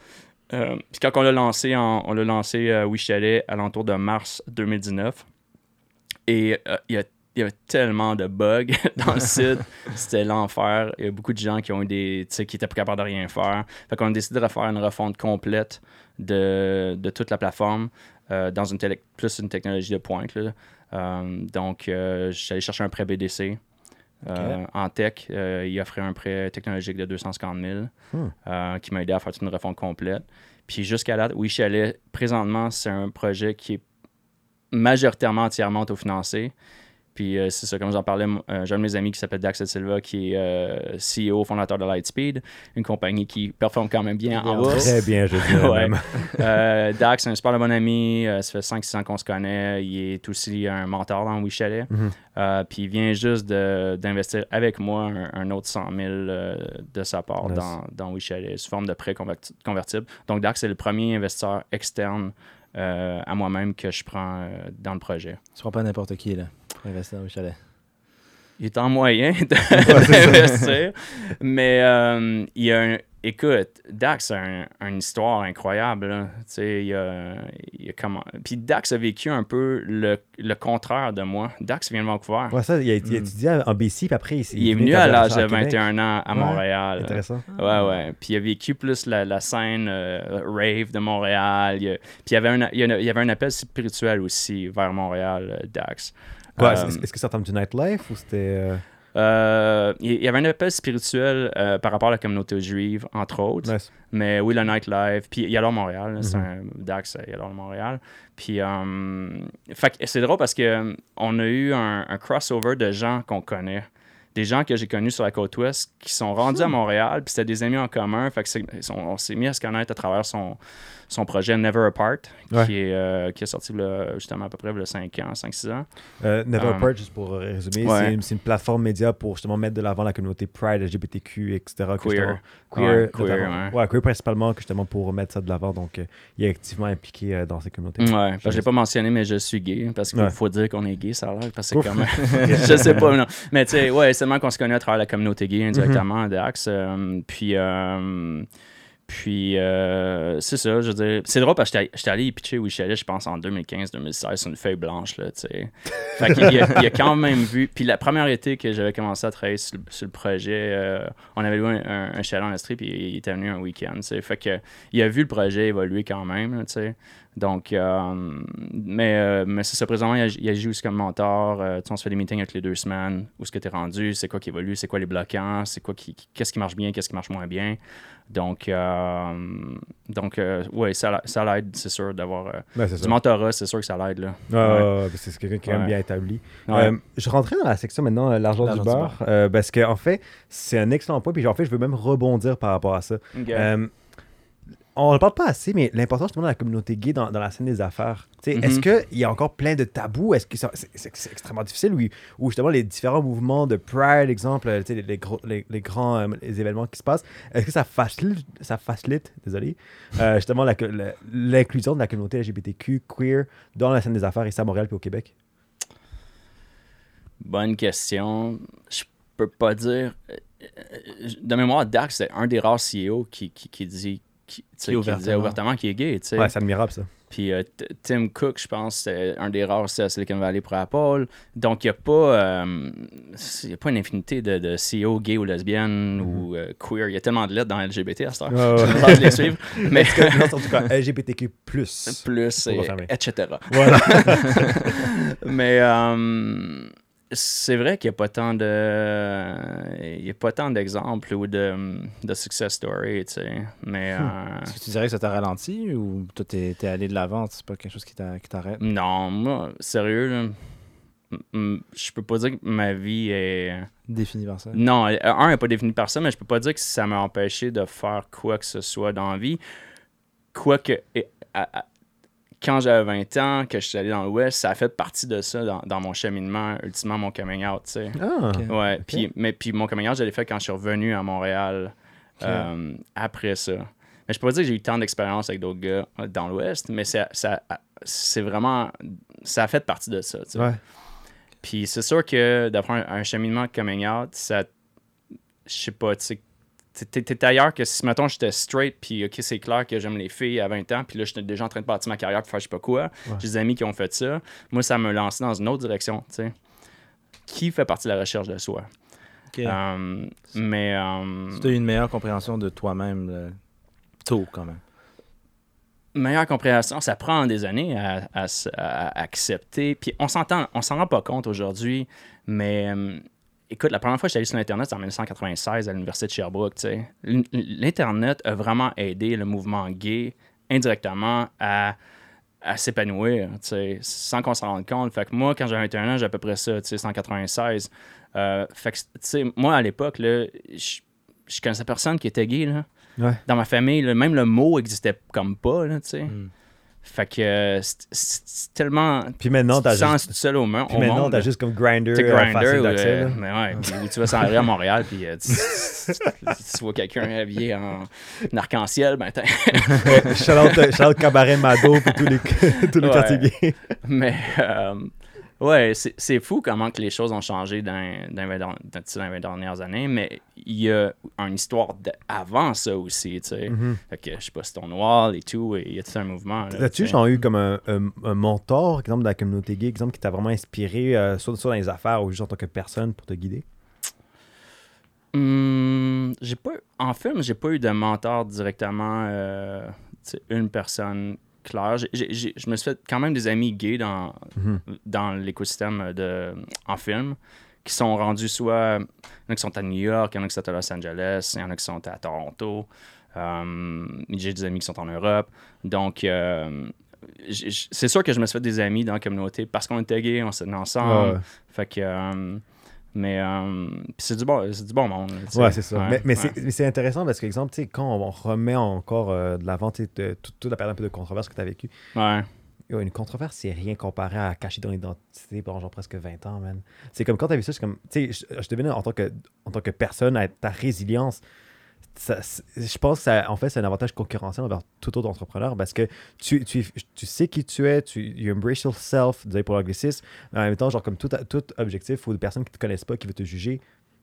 Euh, puis quand on l'a lancé, en- on l'a lancé euh, Oui Chalet à l'entour de mars 2019. Et euh, il y, a, il y avait tellement de bugs dans le site. C'était l'enfer. Il y a beaucoup de gens qui ont eu des. qui étaient pas capables de rien faire. Fait qu'on a décidé de refaire une refonte complète de, de toute la plateforme euh, dans une plus une technologie de pointe. là. Euh, donc, euh, j'allais chercher un prêt BDC. Euh, en tech, euh, il offrait un prêt technologique de 250 000 Hmm. qui m'a aidé à faire toute une refonte complète. Puis jusqu'à là, oui, Chalet, présentement, c'est un projet qui est majoritairement entièrement autofinancé. Puis euh, c'est ça, comme j'en parlais, euh, j'ai un de mes amis qui s'appelle Dax Silva, qui est euh, CEO, fondateur de Lightspeed, une compagnie qui performe quand même bien en bourse. Très bien, je dirais même. Euh, Dax, c'est un super bon ami. ça fait 5-6 ans qu'on se connaît. Il est aussi un mentor dans We Chalet. Mhm. Puis il vient juste d'investir avec moi un, un autre 100 000 euh, de sa part Nice. dans, dans We Chalet sous forme de prêt converti- convertible. Donc Dax, c'est le premier investisseur externe à moi-même que je prends dans le projet. Tu prends pas n'importe qui, là, investir dans. Il est en moyen d'investir, mais euh, il, y a un- écoute, Dax a un- une histoire incroyable. il a, il a comment... Puis Dax a vécu un peu le, le contraire de moi. Dax vient de Vancouver. Ouais, ça, il a, il a étudié en BC, puis après, il, s'est- il est venu à l'âge de Québec. 21 ans à Ouais, Montréal. Intéressant. Ouais, ouais. Puis il a vécu plus la, la scène euh, rave de Montréal. Il a- puis il y, avait un, il y a- il y avait un appel spirituel aussi vers Montréal, euh, Dax. Ouais, Euh, est-ce que ça tombe du nightlife ou c'était. euh, euh, il il y avait un appel spirituel euh, par rapport à la communauté juive, entre autres. nice. Mais oui, le nightlife. Puis il y a alors Montréal. C'est Mhm. un Dax, il y a alors Montréal. Puis euh, c'est drôle parce que euh, on a eu un, un crossover de gens qu'on connaît. Des gens que j'ai connus sur la côte ouest qui sont rendus à Montréal, puis c'était des amis en commun. Fait que c'est- on, on s'est mis à se connaître à travers son, son projet Never Apart, Ouais. qui, est, euh, qui est sorti justement à peu près a 5 ans, 5-6 ans. Euh, Never Um, Apart, juste pour résumer, ouais. c'est une, plateforme média pour justement mettre de l'avant la communauté Pride, LGBTQ, etc. que Queer. justement- Ouais, Queer, queer, queer principalement, justement pour mettre ça de l'avant. Donc, euh, il est activement impliqué euh, dans ces communautés. Ouais, je l'ai pas mentionné, mais je suis gay. Parce qu'il faut dire qu'on est gay, ça a l'air. Parce que comme. je sais pas, non. Mais tu sais, ouais, c'est qu'on se connaît à travers la communauté gay indirectement, Mhm. Dax. euh, puis. euh, puis, euh, c'est ça, je veux dire. C'est drôle parce que j'étais allé y pitcher où je allé, je pense, en 2015-2016, sur une feuille blanche, là, tu sais. Fait qu'il y a, il a quand même vu. Puis, la première été que j'avais commencé à travailler sur, le- sur le projet, euh, on avait loué un, un, un chalet en Estrie, puis il était venu un week-end, tu sais. Fait que, il a vu le projet évoluer quand même, tu sais. Donc, euh, mais, euh, mais c'est ça, présentement, il, ag- il agit aussi comme mentor. On se fait des meetings avec les deux semaines. Où est-ce que tu es rendu? C'est quoi qui évolue? C'est quoi les bloquants? C'est quoi qui- qu'est-ce qui marche bien? Qu'est-ce qui marche moins bien? Donc, euh, donc euh, ouais, ça, ça l'aide, c'est sûr, d'avoir euh, Ouais, c'est du mentorat, c'est sûr que ça l'aide, là. Ouais, c'est quelqu'un qui est quand même Ouais. bien établi. Ouais. Euh, je rentrais dans la section maintenant, euh, l'argent du beurre, euh, parce qu'en fait, c'est un excellent point. Puis en fait, je veux même rebondir par rapport à ça. On ne parle pas assez, mais l'importance justement de la communauté gay dans, dans la scène des affaires. Sais, Mhm. Est-ce qu'il y a encore plein de tabous? Est-ce que ça- c'est, extrêmement difficile? Ou, ou justement les différents mouvements de Pride, exemple, les, les gros- les- les grands euh, les événements qui se passent, est-ce que ça facilite, ça facilite désolé, euh, justement l'inclusion de la communauté LGBTQ, queer, dans la scène des affaires ici à Montréal puis au Québec? Bonne question. Je peux pas dire. euh, De mémoire, Dax, c'est un des rares CEO qui, qui, qui dit. Qui, ouvertement. disait ouvertement qu'il est gay, tu sais. Ouais, c'est admirable ça. Puis euh, Tim Cook, je pense, c'est un des rares à Silicon Valley pour Apple. Donc, il n'y a pas euh, y a pas une infinité de, de CEO gay ou lesbiennes ou euh, queer. Il y a tellement de lettres dans LGBT à cette heure. Ouais, ouais. Je pense les suivre. Mais en tout cas, LGBTQ+. plus, et- etc. Voilà. Mais euh, c'est vrai qu'il n'y a pas tant de. Il y a pas tant d'exemples ou de, de success story, tu sais. Mais. euh, Est-ce que tu dirais que ça t'a ralenti ou toi, t'es t'es allé de l'avant, c'est pas quelque chose qui t'a- qui t'arrête? Non, moi, sérieux, je peux pas dire que ma vie est. Défini par ça? Non, euh, un n'est pas défini par ça, mais je peux pas dire que ça m'a empêché de faire quoi que ce soit dans la vie. Quoique, et- à- à- quand j'avais 20 ans, que je suis allé dans l'Ouest, ça a fait partie de ça dans, dans mon cheminement, ultimement mon coming out, tu sais. Ah. Ouais, puis, mais puis mon coming out, je l'ai fait quand je suis revenu à Montréal euh, après ça. Mais je peux pas dire que j'ai eu tant d'expérience avec d'autres gars euh, dans l'Ouest, mais ça, ça, c'est vraiment. Ça a fait partie de ça. tu sais. ouais. Puis c'est sûr que d'avoir un, un cheminement de coming out, ça. Je sais pas, tu sais. T'es- ailleurs que si, mettons, j'étais straight, puis OK, c'est clair que j'aime les filles à 20 ans, puis là, j'étais déjà en train de partir ma carrière pour faire je sais pas quoi. J'ai des amis qui ont fait ça. Moi, ça me lançait dans une autre direction, tu sais. Qui fait partie de la recherche de soi? Euh, mais. euh, Tu as eu une meilleure compréhension de toi-même tôt, quand même. meilleure compréhension, ça prend des années à, à s- à accepter. Puis on s'entend, on s'en rend pas compte aujourd'hui, mais euh, écoute, la première fois que j'étais allé sur Internet, c'est en 1996 à l'Université de Sherbrooke. L'Internet a vraiment aidé le mouvement gay indirectement à, à s'épanouir, sans qu'on s'en rende compte. Fait que moi, quand j'avais 21 ans, j'ai à peu près ça, tu sais, 196. Euh, fait que, moi, à l'époque, je connaissais personne qui était gay, là Ouais. dans ma famille, là, même le mot existait comme pas, là, tu sais. Mm. Fait que euh, c'est- tellement... Puis maintenant, t'as juste, seul au, mo- puis maintenant, monde. t'as là. juste comme Grinder, Tu sais, euh, euh, mais ouais, puis où tu vas s'en aller à Montréal, puis euh, tu, tu vois quelqu'un habillé en arc-en-ciel, ben t'as- out Cabaret Mado pour tous les, tous les Ouais. quartiers gays. Mais, euh, Ouais, c'est fou comment que les choses ont changé dans, dans, les dans- les dernières années, mais il y a une histoire de- avant ça aussi, tu sais. Fait que, je sais pas, Stonewall et tout, et il y a tout un mouvement. là, As-tu tu sais. genre eu comme un, un, un mentor, exemple, dans la communauté gay, exemple, qui t'a vraiment inspiré, euh, soit, soit dans les affaires ou juste en tant que personne pour te guider? Hum, j'ai pas en film j'ai pas eu de mentor directement euh, une personne claire J'ai- j'ai- j'ai- je me suis fait quand même des amis gays dans Mhm. dans l'écosystème de en film qui sont rendus soit il y en a qui sont à New York il y en a qui sont à Los Angeles il y en a qui sont à Toronto Hum, j'ai des amis qui sont en Europe donc euh, c'est sûr que je me suis fait des amis dans la communauté parce qu'on était gays on s'est ensemble Ouais. fait que euh, mais euh, c'est du bon du bon monde. Ouais, c'est ça. Ouais, mais mais ouais. c'est- intéressant parce que, exemple, tu sais, quand on remet encore euh, de l'avant toute, toute la période un peu de controverse que tu as vécue, ouais une controverse, c'est rien comparé à cacher ton identité pendant genre presque 20 ans, man. C'est comme quand t'as vu ça, c'est comme, tu sais, je, je devine en tant que, en tant que personne, à ta résilience, je pense que ça, en fait, c'est un avantage concurrentiel envers tout autre entrepreneur parce que tu, tu, tu sais qui tu es, tu you embrace yourself, désolé pour l'anglicisme, mais en même temps, genre comme tout, tout objectif ou des personnes qui te connaissent pas, qui veulent te juger,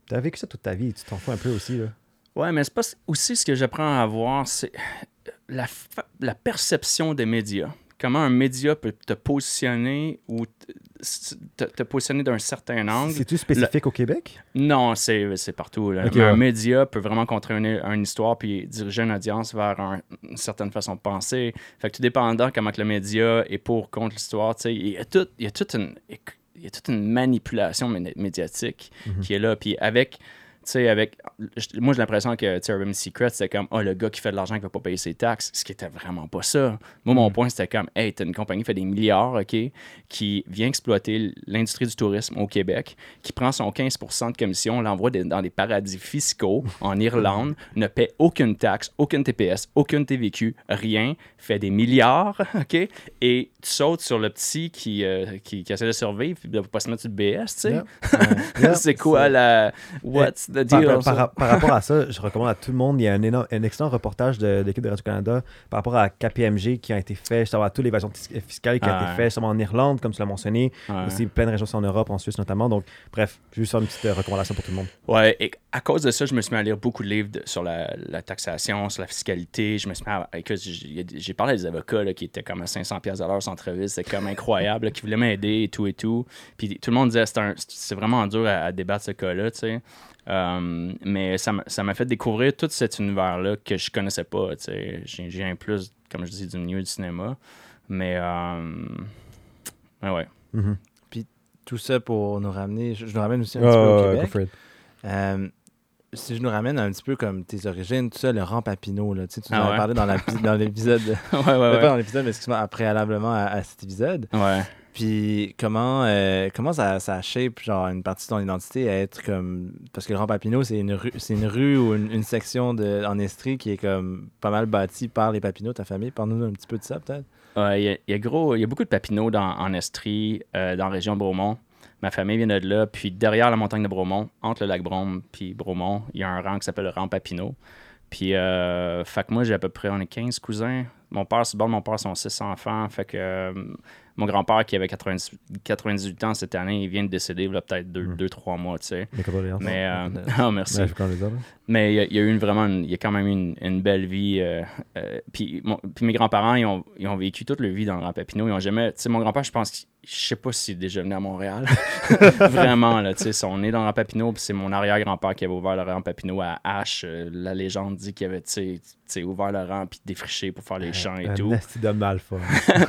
t'as vécu ça toute ta vie, tu t'en fous un peu aussi, là. Ouais, mais c'est pas aussi ce que j'apprends à voir, c'est la, la perception des médias. Comment un média peut te positionner ou te, positionner d'un certain angle. C'est-tu spécifique au Québec? Non, c'est partout. Un ouais. média peut vraiment construire une, une histoire puis diriger une audience vers un- une certaine façon de penser. Fait que tout dépendant comment que le média est pour ou contre l'histoire, il y a tout, il y a toute une il y a toute une manipulation mé- médiatique Mhm. qui est là. Puis avec, sais, avec, moi j'ai l'impression que, Urban Secret, c'était comme, oh, le gars qui fait de l'argent qui va pas payer ses taxes, ce qui était vraiment pas ça. Moi, mon point, c'était comme, hey, t'as une compagnie qui fait des milliards, OK, qui vient exploiter l'industrie du tourisme au Québec, qui prend son 15 de commission, l'envoie dans des paradis fiscaux en Irlande, ne paie aucune taxe, aucune TPS, aucune TVQ, rien, fait des milliards, OK, et tu sautes sur le petit qui, euh, qui, qui essaie de survivre, puis de pas se mettre sur le BS, tu sais. C'est quoi la. What's the Par, deal? par- ça? par- par rapport à ça, je recommande à tout le monde, il y a un, énorme- un excellent reportage de, de l'équipe de Radio-Canada par rapport à KPMG qui a été fait, justement, à toute l'évasion tis- fiscale qui a été ouais. fait, justement en Irlande, comme tu l'as mentionné, aussi plein de régions en Europe, en Suisse notamment. Donc, bref, juste une petite euh, recommandation pour tout le monde. Ouais, et à cause de ça, je me suis mis à lire beaucoup de livres de- sur la, la taxation, sur la fiscalité. Je me suis mis à. j'ai parlé à des avocats là, qui étaient comme à 500$ piastres à l'heure centre-ville. C'était comme incroyable, là, qui voulaient m'aider et tout et tout. Puis tout le monde disait c'est vraiment dur à, à débattre ce cas-là, tu sais. Euh, mais ça m'a ça m'a fait découvrir tout cet univers-là que je connaissais pas, tu sais. J'ai un plus, comme je dis, du milieu du cinéma. Mais. Euh, ouais, ouais. Tout ça pour nous ramener. Je, je nous ramène aussi un Ah, petit peu au Québec. Euh, si je nous ramène un petit peu comme tes origines, tout ça, le rang Papineau, là, tu sais, tu nous Ah en as ouais. parlé dans l'épisode, ouais, ouais, pas ouais. dans l'épisode, mais excuse-moi, préalablement à, à cet épisode. Ouais. Puis comment, euh, comment ça, ça shape genre une partie de ton identité à être comme parce que le Grand Papineau c'est une rue c'est une rue ou une, section de en Estrie qui est comme pas mal bâtie par les Papineaux ta famille parle-nous un petit peu de ça peut-être Il y, a- y a beaucoup de papineaux dans, en Estrie, euh, dans la région de Bromont. Ma famille vient de là. Puis derrière la montagne de Bromont, entre le lac Brome puis Bromont, il y a un rang qui s'appelle le rang Papineau. Puis, euh, fait que moi, j'ai à peu près, on est 15 cousins. Mon père, c'est bon, mon père, sont 6 enfants. Fait que mon grand-père, qui avait 90 98 ans cette année, il vient de décéder, il y a peut-être 2-3 mois, tu sais. Mais, euh, ah, merci. Ouais, je. Mais il y, a- il y a eu une, vraiment, une- il y a quand même eu une, une belle vie. euh, euh, puis, mon- puis mes grands-parents, ils ont, ils ont vécu toute leur vie dans le Grand Papineau. Ils ont jamais. Tu sais, mon grand-père, je pense, je sais pas s'il est déjà venu à Montréal. vraiment, là, tu sais, sont nés dans le Papineau. Puis c'est mon arrière-grand-père qui avait ouvert le Grand Papineau à H. Euh, la légende dit qu'il avait, tu sais, ouvert le rang puis défriché pour faire les champs et un tout. esti d'homme alpha.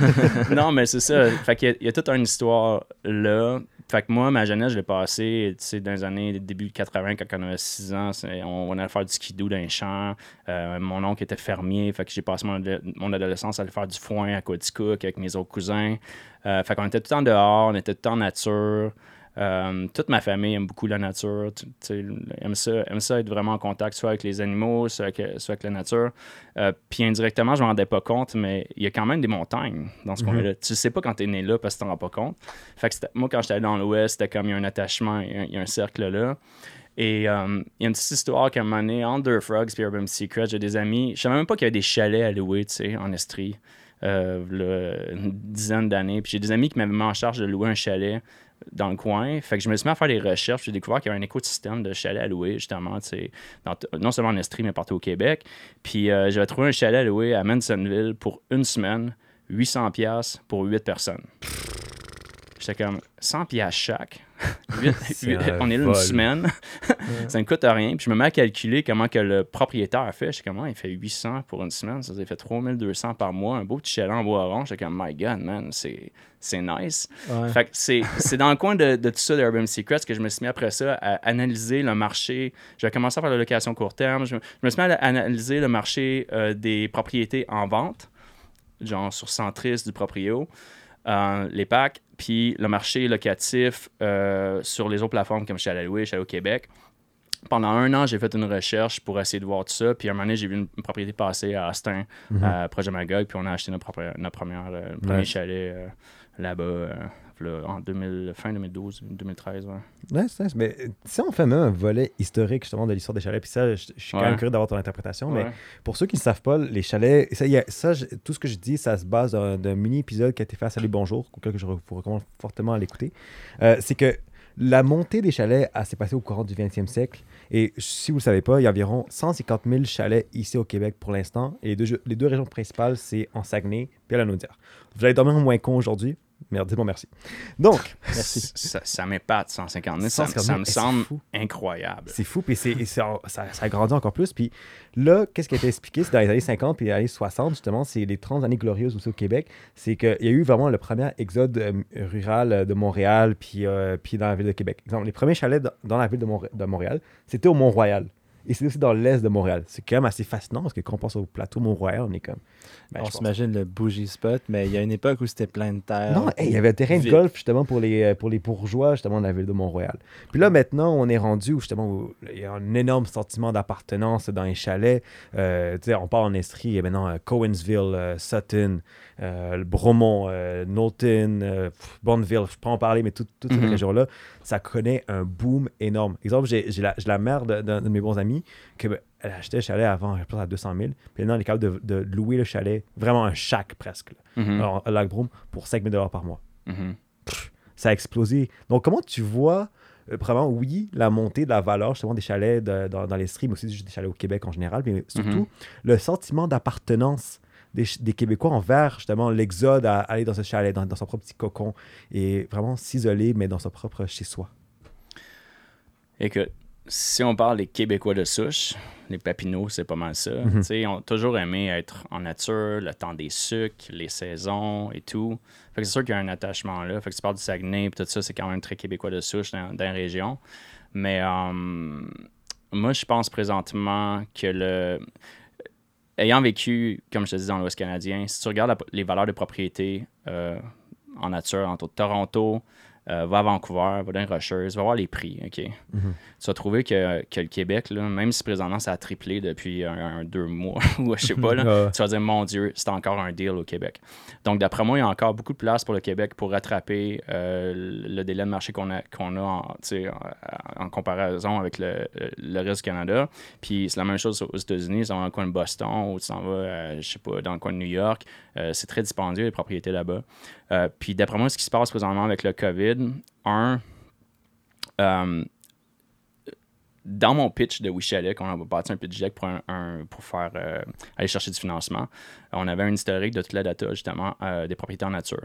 non, mais c'est ça. Fait qu'il y y, a toute une histoire là. Fait que moi, ma jeunesse, je l'ai passée, tu sais, dans les années début 80, quand on avait 6 ans, on, allait faire du skidoo dans les champs. Euh, mon oncle était fermier, fait que j'ai passé mon, mon adolescence à aller faire du foin à Coaticook avec mes autres cousins. Euh, fait qu'on était tout le temps dehors, on était tout le temps en nature. Euh, toute ma famille aime beaucoup la nature, aime ça, aime ça être vraiment en contact soit avec les animaux, soit avec, soit avec la nature. Euh, puis indirectement, je m'en rendais pas compte, mais il y a quand même des montagnes dans ce coin-là. Tu sais pas quand tu es né là parce que tu t'en rends pas compte. Fait que moi, quand j'étais allé dans l'Ouest, c'était comme il y a un attachement, il y a un, il y a un cercle là. Et euh, il y a une petite histoire qu'à un moment donné, Under Frogs puis Urban Secret, j'ai des amis. Je savais même pas qu'il y avait des chalets à louer, tu sais, en Estrie. euh, une dizaine d'années. Puis j'ai des amis qui m'avaient mis en charge de louer un chalet dans le coin. Fait que je me suis mis à faire des recherches. J'ai découvert qu'il y avait un écosystème de chalets à louer, justement, non seulement en Estrie, mais partout au Québec. Puis euh, j'avais trouvé un chalet à louer à Mansonville pour une semaine, 800$ piastres pour 8 personnes. J'étais comme 100$ piastres chaque? On est là une semaine. ça ne coûte rien. Puis je me mets à calculer comment que le propriétaire a fait. Je suis comme, Ah, il fait 800 pour une semaine. Ça, fait 3200 par mois. Un beau petit chalet en bois rond. J'étais comme, my God, man, c'est c'est nice. Ouais. Fait que c'est c'est dans le coin de, de tout ça, de Urban Secrets, que je me suis mis après ça à analyser le marché. J'ai commencé à faire la location court terme. Je, me- je me suis mis à analyser le marché euh, des propriétés en vente, genre sur Centris du Proprio, euh, les packs, puis le marché locatif euh, sur les autres plateformes comme Chalet Louis, Chalet au Québec. Pendant un an, j'ai fait une recherche pour essayer de voir tout ça. Puis à un moment donné, j'ai vu une, une propriété passer à Austin, à Projet Magog, puis on a acheté notre, propre- notre première, euh, premier Ouais. chalet euh, là-bas là, en 2000, fin 2012, 2013. Ouais. Nice, nice. Mais euh, si on fait même un volet historique justement de l'histoire des chalets, puis ça, je, je suis quand Ouais. même curieux d'avoir ton interprétation, mais pour ceux qui ne savent pas, les chalets, ça, il y a- ça je- tout ce que je dis, ça se base d'un mini-épisode qui a été fait à Salut Bonjour, que je vous recommande fortement à l'écouter. Euh, C'est que la montée des chalets a- s'est passée au courant du 20e siècle. Et si vous ne le savez pas, il y a environ 150 000 chalets ici au Québec pour l'instant. Et les deux, les deux régions principales, c'est en Saguenay et à la Naudière. Vous allez dormir moins con aujourd'hui. Merde, dis-moi merci. Donc, Merci. Ça, ça m'épate, 150 000. Ça, 150 000, ça me c'est semble fou. incroyable. C'est fou, puis c'est, et c'est ça, ça a grandi encore plus. Puis là, qu'est-ce qui a été expliqué? C'est dans les années 50 puis les années 60, justement, c'est les 30 années glorieuses aussi au Québec. C'est qu'il y a eu vraiment le premier exode euh, rural euh, de Montréal, puis, euh, puis dans la ville de Québec. Exemple, les premiers chalets dans, dans la ville de, de Montréal, c'était au Mont-Royal. Et c'est aussi dans l'est de Montréal. C'est quand même assez fascinant parce que quand on pense au plateau Mont-Royal, on est comme. ben, on s'imagine le bougie spot, mais il y a une époque où c'était plein de terre. non, hey, il y avait un terrain de golf justement pour les, euh, pour les bourgeois justement de la ville de Montréal. Puis là maintenant, on est rendu où justement il y a un énorme sentiment d'appartenance dans les chalets. Euh, tu sais, on part en Estrie, il y a maintenant euh, Cowansville, euh, Sutton, Bromont, euh, Knowlton, euh, pff, Bonneville, je peux en parler, mais tout- toutes ces Mhm. régions-là, ça connaît un boom énorme. Exemple, j'ai la, mère de- d'un de, mes bons amis que ben, elle achetait le chalet avant, je pense à 200 000. Puis maintenant, elle est capable de, de louer le chalet, vraiment un shack presque, là, Mhm. alors, à Lac Brome, pour 5 000 par mois Mhm. ça a explosé. Donc, comment tu vois, euh, vraiment, oui, la montée de la valeur justement des chalets de- dans, dans les streams, aussi des chalets au Québec en général, mais surtout Mhm. le sentiment d'appartenance des, des Québécois envers justement l'exode à aller dans ce chalet, dans, dans son propre petit cocon et vraiment s'isoler, mais dans son propre chez-soi. Écoute, si on parle des Québécois de souche, les Papineaux, c'est pas mal ça. Tu sais, Ils ont toujours aimé être en nature, le temps des sucres, les saisons et tout. Fait que c'est sûr qu'il y a un attachement là. Fait que tu parles du Saguenay et tout ça, c'est quand même très Québécois de souche dans, dans la région. Mais euh, moi, je pense présentement que le. Ayant vécu, comme je te dis, dans l'Ouest canadien, si tu regardes les valeurs de propriété euh, en nature, entre Toronto, euh, va à Vancouver, va dans les Rocheuses, va voir les prix, OK? Mhm. Tu vas trouver que, que le Québec, là, même si présentement ça a triplé depuis un, un- deux mois, ou je sais pas, là, tu vas dire, mon Dieu, c'est encore un deal au Québec. Donc, d'après moi, il y a encore beaucoup de place pour le Québec pour rattraper euh, le délai de marché qu'on a, qu'on a en, en, comparaison avec le, le reste du Canada. Puis, c'est la même chose aux États-Unis. Dans le coin de Boston ou tu s'en vas, euh, je sais pas, dans le coin de New York. Euh, c'est très dispendieux, les propriétés là-bas. Puis, d'après moi, ce qui se passe présentement avec le COVID, un, euh, dans mon pitch de Wichalet, quand on va bâtir un pitch deck pour, un, un- pour faire euh, aller chercher du financement, on avait un historique de toute la data, justement, euh, des propriétés en nature.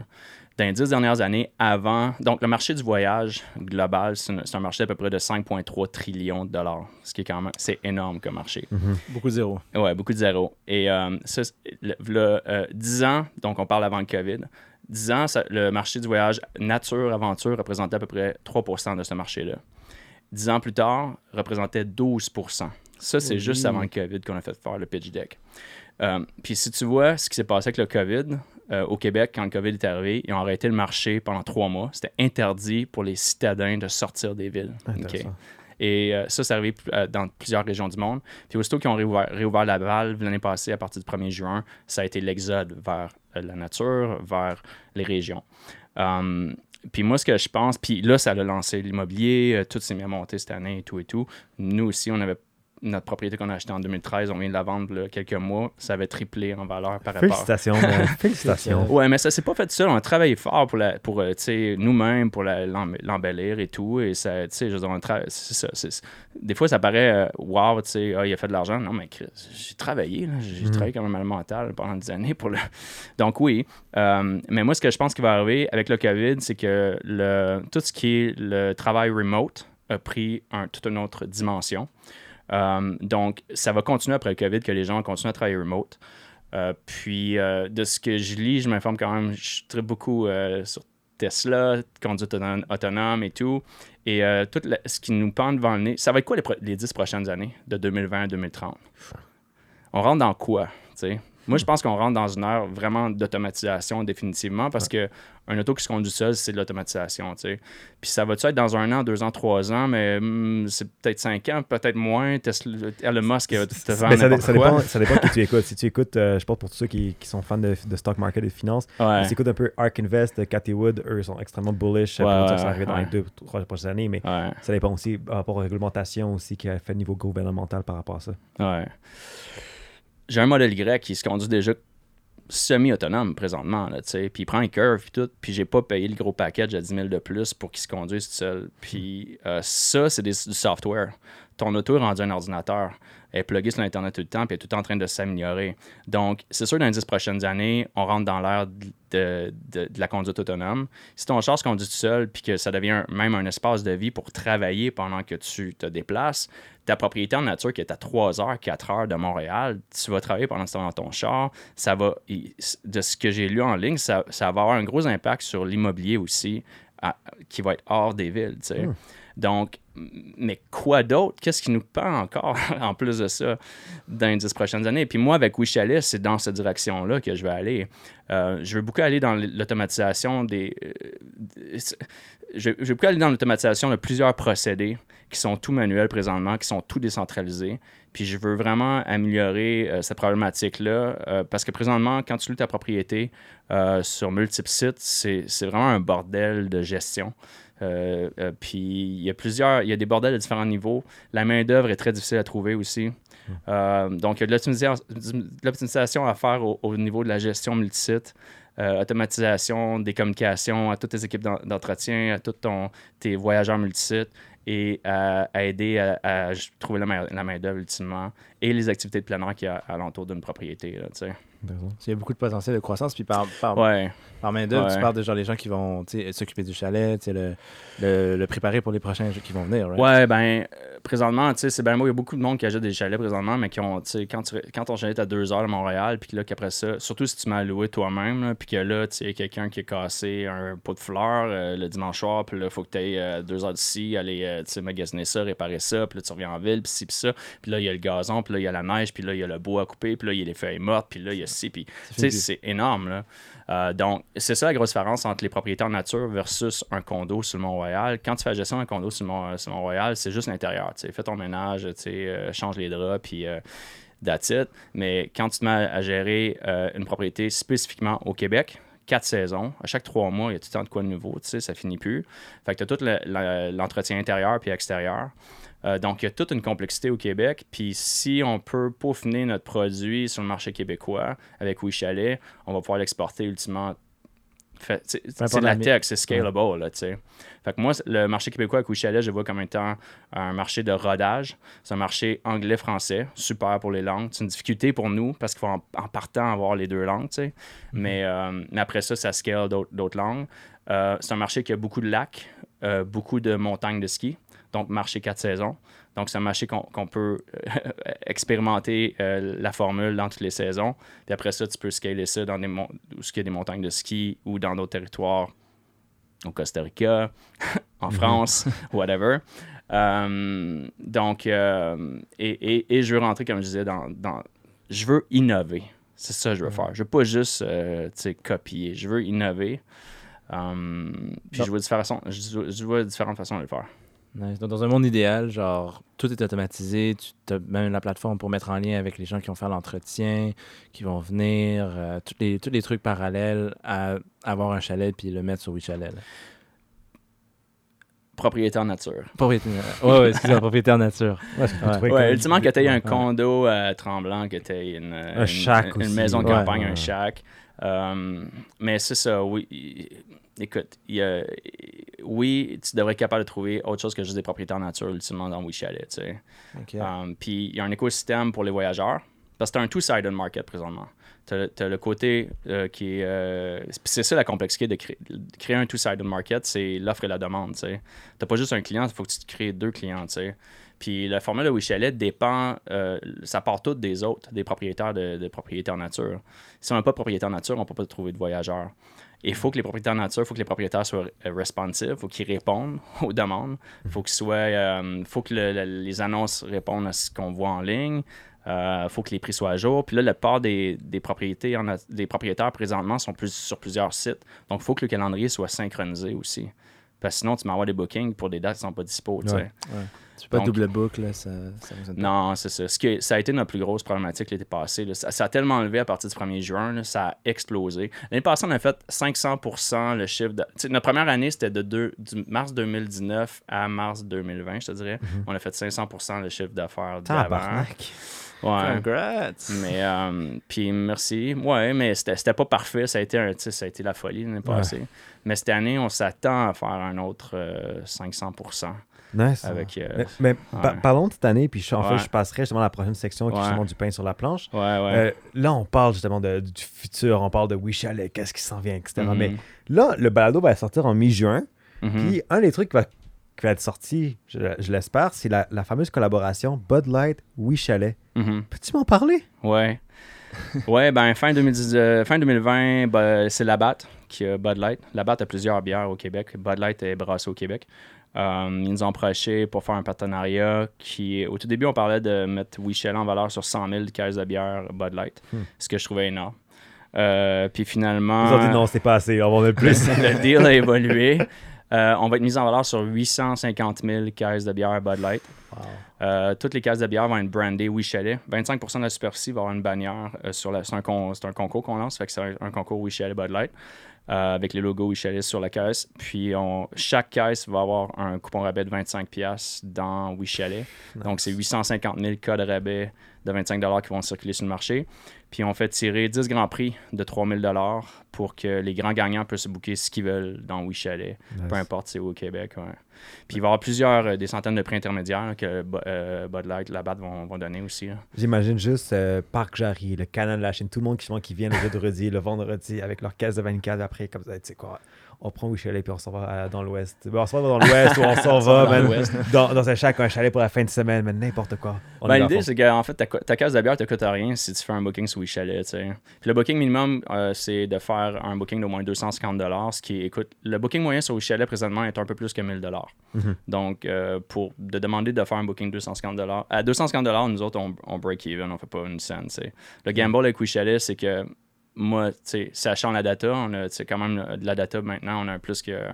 Dans les dix dernières années, avant. Donc, le marché du voyage global, c'est un, marché d'à peu près de 5,3 trillions de dollars, ce qui est quand même. C'est énorme comme marché. Beaucoup de zéros. Ouais, beaucoup de zéros. Et euh, ça, c'est- le, le, euh, 10 ans, donc on parle avant le COVID, 10 ans, ça- le marché du voyage nature-aventure représentait à peu près 3% de ce marché-là. 10 ans plus tard, représentait 12% Ça, c'est juste avant le COVID qu'on a fait faire le pitch deck. Euh, Puis si tu vois ce qui s'est passé avec le COVID, euh, au Québec, quand le COVID est arrivé, ils ont arrêté le marché pendant trois mois. C'était interdit pour les citadins de sortir des villes. Et euh, ça, c'est arrivé dans plusieurs régions du monde. Puis aussitôt qu'ils ont réouvert, réouvert la valve l'année passée, à partir du 1er juin, ça a été l'exode vers la nature, vers les régions. Um, puis moi, ce que je pense, puis là, ça a lancé l'immobilier, euh, tout s'est mis à monter cette année et tout et tout. Nous aussi, on avait notre propriété qu'on a achetée en 2013, on vient de la vendre là, quelques mois, ça avait triplé en valeur par rapport. Félicitations, man. Félicitations. Ouais, mais ça s'est pas fait seul. On a travaillé fort pour, la, pour euh, tu sais, nous-mêmes, pour l'embellir et tout. Et ça, tu sais, je veux dire, on tra- c'est ça, c'est- c'est- Des fois, ça paraît, euh, wow, tu sais, ah, il a fait de l'argent. Non, mais j'ai travaillé. J'ai Mhm. travaillé comme un mal mental pendant des années pour le. Donc, oui. Euh, mais moi, ce que je pense qui va arriver avec le COVID, c'est que le, tout ce qui est le travail remote a pris un, toute une autre dimension. Euh, donc, ça va continuer après le COVID que les gens continuent à travailler remote. Euh, puis, euh, de ce que je lis, je m'informe quand même, je très beaucoup sur Tesla, conduite auton- autonome et tout. Et tout ce qui nous pend devant le nez, ça va être quoi les, les 10 prochaines années, de 2020 à 2030? On rentre dans quoi, tu sais? Moi, je pense qu'on rentre dans une ère vraiment d'automatisation définitivement parce que un auto qui se conduit seul, c'est de l'automatisation. Puis ça va-tu être dans un an, deux ans, trois ans, mais hmm, c'est peut-être cinq ans, peut-être moins. Tesla, Elon Musk te vend ça, ça dépend, ça dépend qui tu écoutes. Si tu écoutes, euh, je pense pour tous ceux qui, qui sont fans de, de stock market et de finance, Ouais. si tu écoutes un peu Ark Invest, Cathy Wood, eux sont extrêmement bullish Ouais, pour ouais, ça va arriver dans ouais. les deux, trois prochaines années, mais Ouais, ça dépend aussi par rapport aux réglementations aussi qui a fait au niveau gouvernemental par rapport à ça. ouais. J'ai un modèle Y qui se conduit déjà semi-autonome présentement, là, tu. Puis il prend un curve, puis tout. Puis j'ai pas payé le gros package à 10 000 de plus pour qu'il se conduise tout seul. Puis euh, ça, c'est du software. Ton auto est rendu un ordinateur. Elle est pluguée sur Internet tout le temps, puis elle est tout en train de s'améliorer. Donc, c'est sûr, dans les 10 prochaines années, on rentre dans l'ère de, de- la conduite autonome. Si ton char se conduit tout seul, puis que ça devient même un espace de vie pour travailler pendant que tu te déplaces, ta propriété en nature qui est à 3 heures, 4 heures de Montréal, tu vas travailler pendant ce temps dans ton char. Ça va, de ce que j'ai lu en ligne, ça, va avoir un gros impact sur l'immobilier aussi, qui va être hors des villes. sais. Donc, mais quoi d'autre? Qu'est-ce qui nous pend encore en plus de ça dans les 10 prochaines années? Puis moi, avec Wichalet, c'est dans cette direction-là que je vais aller. Euh, je veux beaucoup aller dans l'automatisation des. euh, je, veux beaucoup aller dans l'automatisation de plusieurs procédés qui sont tout manuels présentement, qui sont tout décentralisés. Puis je veux vraiment améliorer euh, cette problématique-là parce que présentement, quand tu loues ta propriété sur multiples sites, c'est vraiment un bordel de gestion. Euh, euh, puis il y a plusieurs, il y a des bordels de différents niveaux. La main-d'œuvre est très difficile à trouver aussi. Euh, donc, il y a de l'optimisa- de l'optimisation à faire au, au niveau de la gestion multisite, automatisation des communications à toutes tes équipes d'en- d'entretien, à tous tes voyageurs multisites et à, à aider à, à trouver la, main- la main-d'œuvre ultimement et les activités de plein air qu'il y a alentour d'une propriété. Là. Il y a beaucoup de potentiel de croissance. Puis par, par, ouais, par main-d'œuvre, Ouais. tu parles de genre les gens qui vont s'occuper du chalet, le, le, le préparer pour les prochains qui vont venir. right? Ouais, ben, euh, présentement, tu sais, c'est bien beau. Il y a beaucoup de monde qui achète des chalets présentement, mais qui ont, quand, tu- quand ton chalet est à deux heures de Montréal, puis là, qu'après ça, surtout si tu m'as loué toi-même, puis que là, tu sais, quelqu'un qui a cassé un pot de fleurs euh, le dimanche soir, puis là, il faut que tu ailles deux heures d'ici, aller, euh, tu sais, magasiner ça, réparer ça, puis là, tu reviens en ville, puis ci, puis ça, puis là, il y a le gazon, puis là, il y a la neige, puis là, il y a le bois à couper, puis là, il y a les feuilles mortes, puis là, il y a puis, c'est énorme, là. Euh, donc, c'est ça la grosse différence entre les propriétés en nature versus un condo sur le Mont-Royal. Quand tu fais la gestion d'un condo sur le Mont- Mont-Royal, c'est juste l'intérieur. Fais ton ménage, euh, change les draps, puis euh, that's it. Mais quand tu te mets à gérer euh, une propriété spécifiquement au Québec, quatre saisons, à chaque trois mois, il y a tout le temps de quoi de nouveau, ça finit plus. Fait que tu as tout le- l'entretien intérieur puis extérieur. Euh, donc, il y a toute une complexité au Québec. Puis, si on peut peaufiner notre produit sur le marché québécois avec WeChalet, on va pouvoir l'exporter ultimement. C'est la tech, c'est scalable, là, tu sais. Fait que moi, le marché québécois avec WeChalet, je le vois comme étant un marché de rodage. C'est un marché anglais-français, super pour les langues. C'est une difficulté pour nous parce qu'il faut en, en partant avoir les deux langues, tu sais. mais, euh, mais après ça, ça scale d'autres langues. Euh, c'est un marché qui a beaucoup de lacs, beaucoup de montagnes de ski, donc marché quatre saisons. Donc, c'est un marché qu'on peut euh, expérimenter euh, la formule dans toutes les saisons. Puis après ça, tu peux scaler ça dans des mon- où il y a des montagnes de ski ou dans d'autres territoires, au Costa Rica, en France, whatever. Euh, donc, euh, et, et- et je veux rentrer, comme je disais, dans. dans- je veux innover. C'est ça que je veux faire. Je veux pas juste euh, copier. Je veux innover. Puis je vois, différentes façons, je, je vois différentes façons de le faire. Nice. Donc, dans un monde idéal, genre, tout est automatisé. Tu as même la plateforme pour mettre en lien avec les gens qui vont faire l'entretien, qui vont venir, euh, tous, les, tous les trucs parallèles à avoir un chalet puis le mettre sur WeChalet. là. propriété en nature. Propriété. Ouais, ouais, excusez-moi, propriété en nature. Ouais, Ouais. Ouais, comme- ultimement, que tu aies un condo à Tremblant, que tu aies une, une, shack une aussi. maison de campagne, ouais. un shack. Euh, mais c'est ça, oui. Écoute, il y a- oui, tu devrais être capable de trouver autre chose que juste des propriétés en nature, ultimement, dans We Chalet, tu sais. Ok. Um, puis il y a un écosystème pour les voyageurs. Parce que c'est un two-sided market présentement. Tu as, le côté euh, qui est. euh, c'est ça la complexité de créer, de créer un two-sided market, c'est l'offre et la demande. Tu n'as pas juste un client, il faut que tu te crées deux clients. Puis la formule de WeChalet dépend, euh, ça part tout des autres, des propriétaires de, de propriétés en nature. Si on n'a pas de propriétaire en nature, on ne peut pas trouver de voyageurs. Il faut que les propriétaires nature, il faut que les propriétaires soient euh, responsive, il faut qu'ils répondent aux demandes, il faut qu'ils soient, euh, faut que le- le- les annonces répondent à ce qu'on voit en ligne, il faut que les prix soient à jour. Puis là, la part des, des, propriétés en des propriétaires présentement sont plus sur plusieurs sites. Donc, il faut que le calendrier soit synchronisé aussi. Parce que sinon, tu m'envoies des bookings pour des dates qui ne sont pas dispo. Ouais. Tu peux pas Donc- double book, là, ça, ça pas. Non, c'est ça. Ce qui ça a été notre plus grosse problématique l'été passé. là. Ça, ça a tellement levé à partir du 1er juin, là, ça a explosé. L'année passée, on a fait 500% le chiffre. De... Notre première année, c'était de deux- du mars 2019 à mars 2020, je te dirais. On a fait 500% le chiffre d'affaires d'avant. Ouais. Congrats! Mais, euh, puis merci. Ouais, mais c'était c'était pas parfait. Ça a été, un, ça a été la folie l'année passée. Mais cette année, on s'attend à faire un autre euh, 500 Nice. avec. euh, Mais, mais pa- ouais. parlons de cette année, puis je, en fait, je passerai justement à la prochaine section qui est justement du pain sur la planche. ouais, ouais. Euh, là, on parle justement de- du futur, on parle de We Chalet, qu'est-ce qui s'en vient, etc. Mhm. Mais là, le balado va sortir en mi-juin. Mhm. Puis un des trucs qui va, qui va être sorti, je, je l'espère, c'est la, la fameuse collaboration Bud Light We Chalet. Mhm. Peux-tu m'en parler? Ouais. ouais, ben fin, 2010, euh, fin 2020, ben, c'est Labatt qui a Bud Light. Labatt a plusieurs bières au Québec. Bud Light est brassé au Québec. Euh, ils nous ont approché pour faire un partenariat qui, au tout début, on parlait de mettre Wichel en valeur sur 100 000 caisses de bière Bud Light, ce que je trouvais énorme. Euh, puis finalement, Ils ont dit non, c'est pas assez, on va en mettre plus. le deal a évolué. Euh, on va être mis en valeur sur 850 000 caisses de bière Bud Light. Euh, toutes les cases de bière vont être brandées Oui Chalet. 25% de la superficie va avoir une bannière sur la. C'est un, con- c'est un concours qu'on lance, fait que c'est un, un concours Oui Chalet Bud Light. Euh, avec les logos Chalet sur la caisse. Puis on, chaque caisse va avoir un coupon rabais de 25$ dans Oui Chalet. Donc c'est 850 000 cas de rabais de 25 qui vont circuler sur le marché. Puis on fait tirer 10 grands prix de 3000 pour que les grands gagnants puissent booker ce qu'ils veulent dans Oui Chalet, peu importe c'est où au Québec. ouais. Puis il va y avoir plusieurs, euh, des centaines de prix intermédiaires là, que euh, Bud Light, Labatt vont, vont donner aussi. J'imagine juste euh, Parc Jarry, le canal de la Chine, tout le monde qui, qui vient le vendredi, le vendredi avec leur caisse de 24 après, comme ça, tu sais quoi. On prend We Chalet puis on s'en va dans l'ouest. Ben, on s'en va dans l'ouest ou on s'en va dans dans, dans un chac, un chalet pour la fin de semaine, mais n'importe quoi. Ben, L'idée, c'est qu'en fait, ta, case de bière te coûte rien si tu fais un booking tu sais. Puis le booking minimum, euh, c'est de faire un booking d'au moins 250 ce qui écoute, le booking moyen sur WeChalet présentement est un peu plus que 1000 Mhm. Donc, euh, pour de demander de faire un booking de 250 à 250 nous autres, on, on break even, on fait pas une scène. Le gamble avec WeChalet, c'est que moi, sachant la data, on a quand même euh, de la data maintenant, on a plus que euh,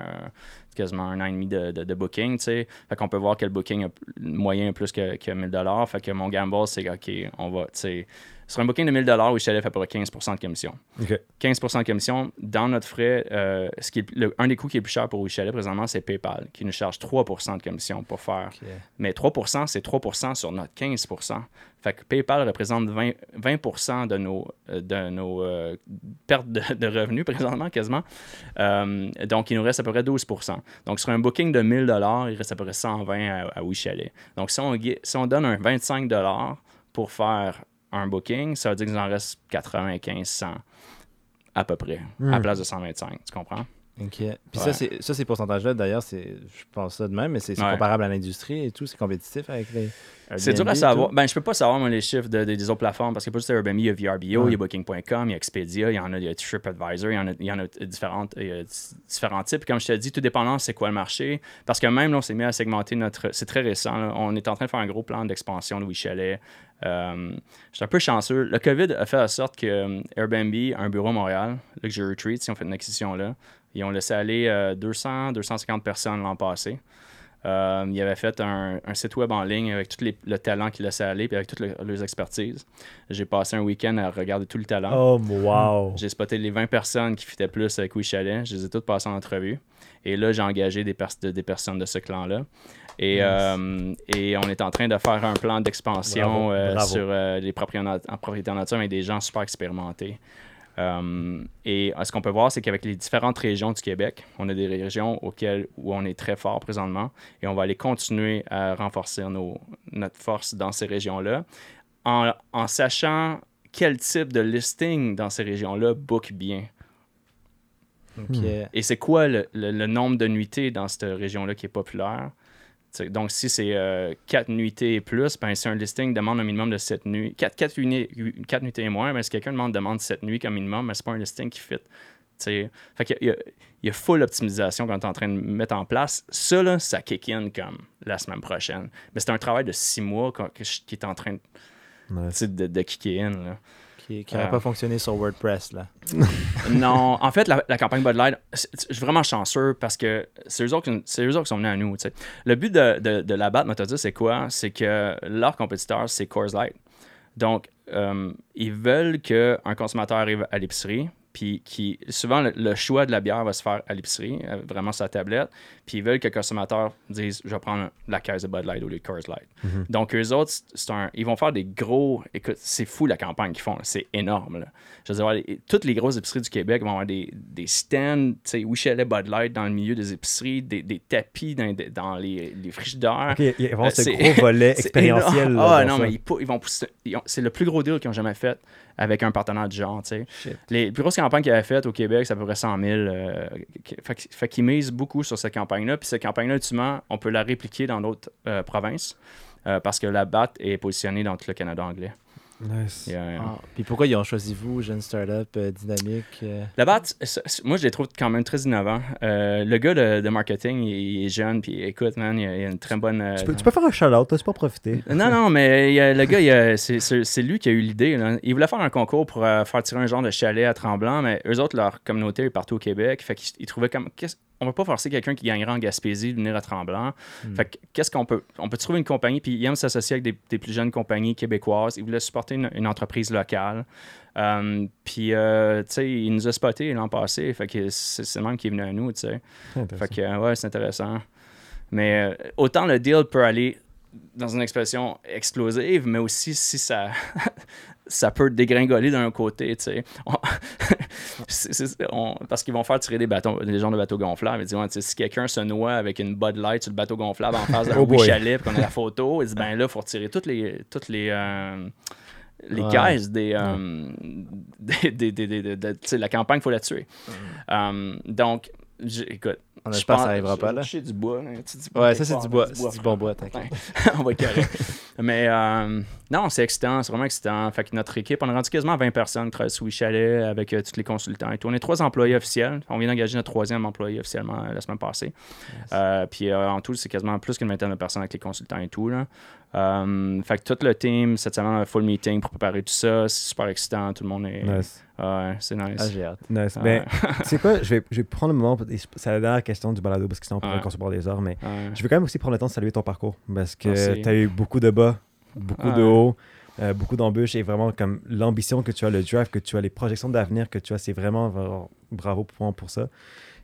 quasiment un an et demi de, de, de booking. Fait qu'on peut voir que le booking a, moyen a plus que, que 1000 Fait que mon gamble, c'est que, OK, on va, sur un booking de 1000 WeChalet fait à peu près 15% de commission. Ok. 15 de commission. Dans notre frais, euh, ce qui est, le- un des coûts qui est plus cher pour WeChalet présentement, c'est PayPal, qui nous charge 3% de commission pour faire. Mais 3% c'est 3% sur notre 15 Fait que PayPal représente 20, 20 de nos, euh, de nos euh, pertes de, de revenus présentement, quasiment. Euh, donc, il nous reste à peu près 12% Donc, sur un booking de 1000 il reste à peu près 120 à, à WeChalet. Donc, si on, si on donne un 25 pour faire un booking, ça veut dire qu'il nous en reste 95 100 à peu près, à la place de 125. Tu comprends? OK. Puis Ouais. ça, c'est, ça, ces pourcentages-là, d'ailleurs, c'est, je pense ça de même, mais c'est, Ouais. comparable à l'industrie et tout. C'est compétitif avec les. C'est dur à savoir. Ben, je peux pas savoir moi, les chiffres de- de- des autres plateformes parce a pas juste Airbnb, il y a VRBO, il y a Booking.com, il y a Expedia, il y en a, il y a TripAdvisor, il y en a, il y en a différentes, il y a d- différents types. Comme je te dis, tout dépendant c'est quoi le marché. Parce que même là, on s'est mis à segmenter notre. C'est très récent. là. On est en train de faire un gros plan d'expansion de WeChalet. Euh, je suis un peu chanceux. Le COVID a fait en sorte que euh, Airbnb a un bureau à Montréal, Luxury Retreats, ils ont fait une acquisition là. Ils ont laissé aller euh, 200, 250 personnes l'an passé. Euh, il avait fait un, un site web en ligne avec tout les- le talent qu'il laissait aller, puis avec toutes le- leurs expertises. J'ai passé un week-end à regarder tout le talent. Oh, wow. J'ai spoté les 20 personnes qui fitaient plus avec Wichalet. Je les ai toutes passées en entrevue. Et là, j'ai engagé des, pers- de- des personnes de ce clan-là. Et, euh, et on est en train de faire un plan d'expansion euh, sur euh, les propriétés en, en propriété en nature avec des gens super expérimentés. Euh, et euh, ce qu'on peut voir, c'est qu'avec les différentes régions du Québec, on a des régions auxquelles où on est très fort présentement et on va aller continuer à renforcer nos- notre force dans ces régions-là en, en sachant quel type de listing dans ces régions-là book bien. Et c'est quoi le, le- le nombre de nuitées dans cette région-là qui est populaire? Donc, si c'est 4 nuitées et plus, ben, si un listing demande un minimum de 7 nuits, 4, nuitées et moins, ben, si quelqu'un demande, demande 7 nuits comme minimum, ben, c'est pas un listing qui fit. T'sais. Fait qu'il y a, il y a full optimisation qu'on est en train de mettre en place. Ça, là, ça kick in comme la semaine prochaine. Mais c'est un travail de 6 mois qui est en train de, t'sais, de, de kicker in. Là. Qui n'aurait Euh. pas fonctionné sur WordPress. Là. Non, en fait, la, la campagne Bud Light, c'est- c'est- je suis vraiment chanceux parce que c'est eux, autres qui- c'est eux autres qui sont venus à nous. Le but de, de, de la batte Motodis, c'est quoi? C'est que leur compétiteur, c'est Coors Light. Donc, euh, ils veulent qu'un consommateur arrive à l'épicerie, puis qui, souvent, le, le choix de la bière va se faire à l'épicerie, euh, vraiment sur la tablette, puis ils veulent que le consommateur dise Je vais prendre la caisse de Bud Light lieu de Coors Light. Donc, eux autres, un, ils vont faire des gros. Écoute, c'est fou la campagne qu'ils font, c'est énorme. là. Je veux dire, toutes les grosses épiceries du Québec vont avoir des, des stands, tu sais, Wichelet Bud Light dans le milieu des épiceries, des, des tapis dans, dans les, les frigidaires. Ok, il y a vraiment Euh, ce gros volet expérientiel. là, Ah non, ça. mais ils, ils vont ils C'est le plus gros deal qu'ils ont jamais fait avec un partenaire du genre, tu sais. Shit. Les plus grosses campagnes qu'il avait faites au Québec, c'est à peu près 100 000. euh, fait qu'ils misent beaucoup sur cette campagne-là. Puis cette campagne-là, ultimement, on peut la répliquer dans d'autres euh, provinces euh, parce que la BAT est positionnée dans tout le Canada anglais. Nice. Il y a- Ah, Puis pourquoi ils ont choisi vous, jeune startup euh, dynamique euh, La BAT, c'est- c'est- moi, je les trouve quand même très innovants. Euh, le gars de, de marketing, il, il est jeune, puis écoute, man, il a, il a une très bonne... euh, Tu peux, tu peux faire un shout-out, toi, tu peux en profiter. Non, non, mais il le gars, c'est- lui qui a eu l'idée. Il voulait faire un concours pour euh, faire tirer un genre de chalet à Tremblant, mais eux autres, leur communauté est partout au Québec. Fait qu'ils ils trouvaient comme. On va pas forcer quelqu'un qui gagnerait en Gaspésie de venir à Tremblant. Fait que qu'est-ce qu'on peut. On peut trouver une compagnie, puis il aime s'associer avec des, des plus jeunes compagnies québécoises. Il voulait supporter une, une entreprise locale. Euh, puis, euh, tu sais, il nous a spoté l'an passé. Fait que c'est même qui est venu à nous, tu sais. Fait que, euh, ouais, c'est intéressant. Mais euh, autant le deal peut aller dans une expression explosive, mais aussi si ça, ça peut dégringoler d'un côté, tu sais. On- c'est- c'est- on- parce qu'ils vont faire tirer des bateaux, des gens de bateaux gonflables. Ils disent, ouais, si quelqu'un se noie avec une Bud Light sur le bateau gonflable en face d'un Oh chalet, qu'on a la photo, ils disent, ben là, il faut retirer toutes les, toutes les, euh, les Ouais. caisses des, euh, des, des- des- des- de- la campagne, il faut la tuer. Euh, donc, écoute, On je pense- ça arrivera pas là. j'ai du bois. là. Tu dis- Ouais, ça c'est du bois, c'est du bon bois, t'inquiète. Ouais. on va carré. Mais euh, non, c'est excitant, c'est vraiment excitant. Fait que notre équipe, on a rendu quasiment 20 personnes qui travaillent sous Chalet avec euh, tous les consultants et tout. On est trois employés officiels. On vient d'engager notre troisième employé officiellement euh, la semaine passée. Euh, puis en tout, c'est quasiment plus qu'une vingtaine de personnes avec les consultants et tout. Là. Fait que tout le team, cette semaine, on a un full meeting pour préparer tout ça. C'est super excitant. Tout le monde est. Nice. Ouais, c'est nice. Ah, j'ai hâte. Nice. Ouais. Ben, tu sais quoi, je vais, je vais prendre le moment, c'est la dernière question du balado, parce que sinon on pourrait Ouais. concevoir des heures, mais je vais quand même aussi prendre le temps de saluer ton parcours, parce que tu as eu beaucoup de bas, beaucoup de hauts, euh, beaucoup d'embûches, et vraiment comme l'ambition que tu as, le drive que tu as, les projections d'avenir que tu as, c'est vraiment, vraiment bravo pour, pour ça.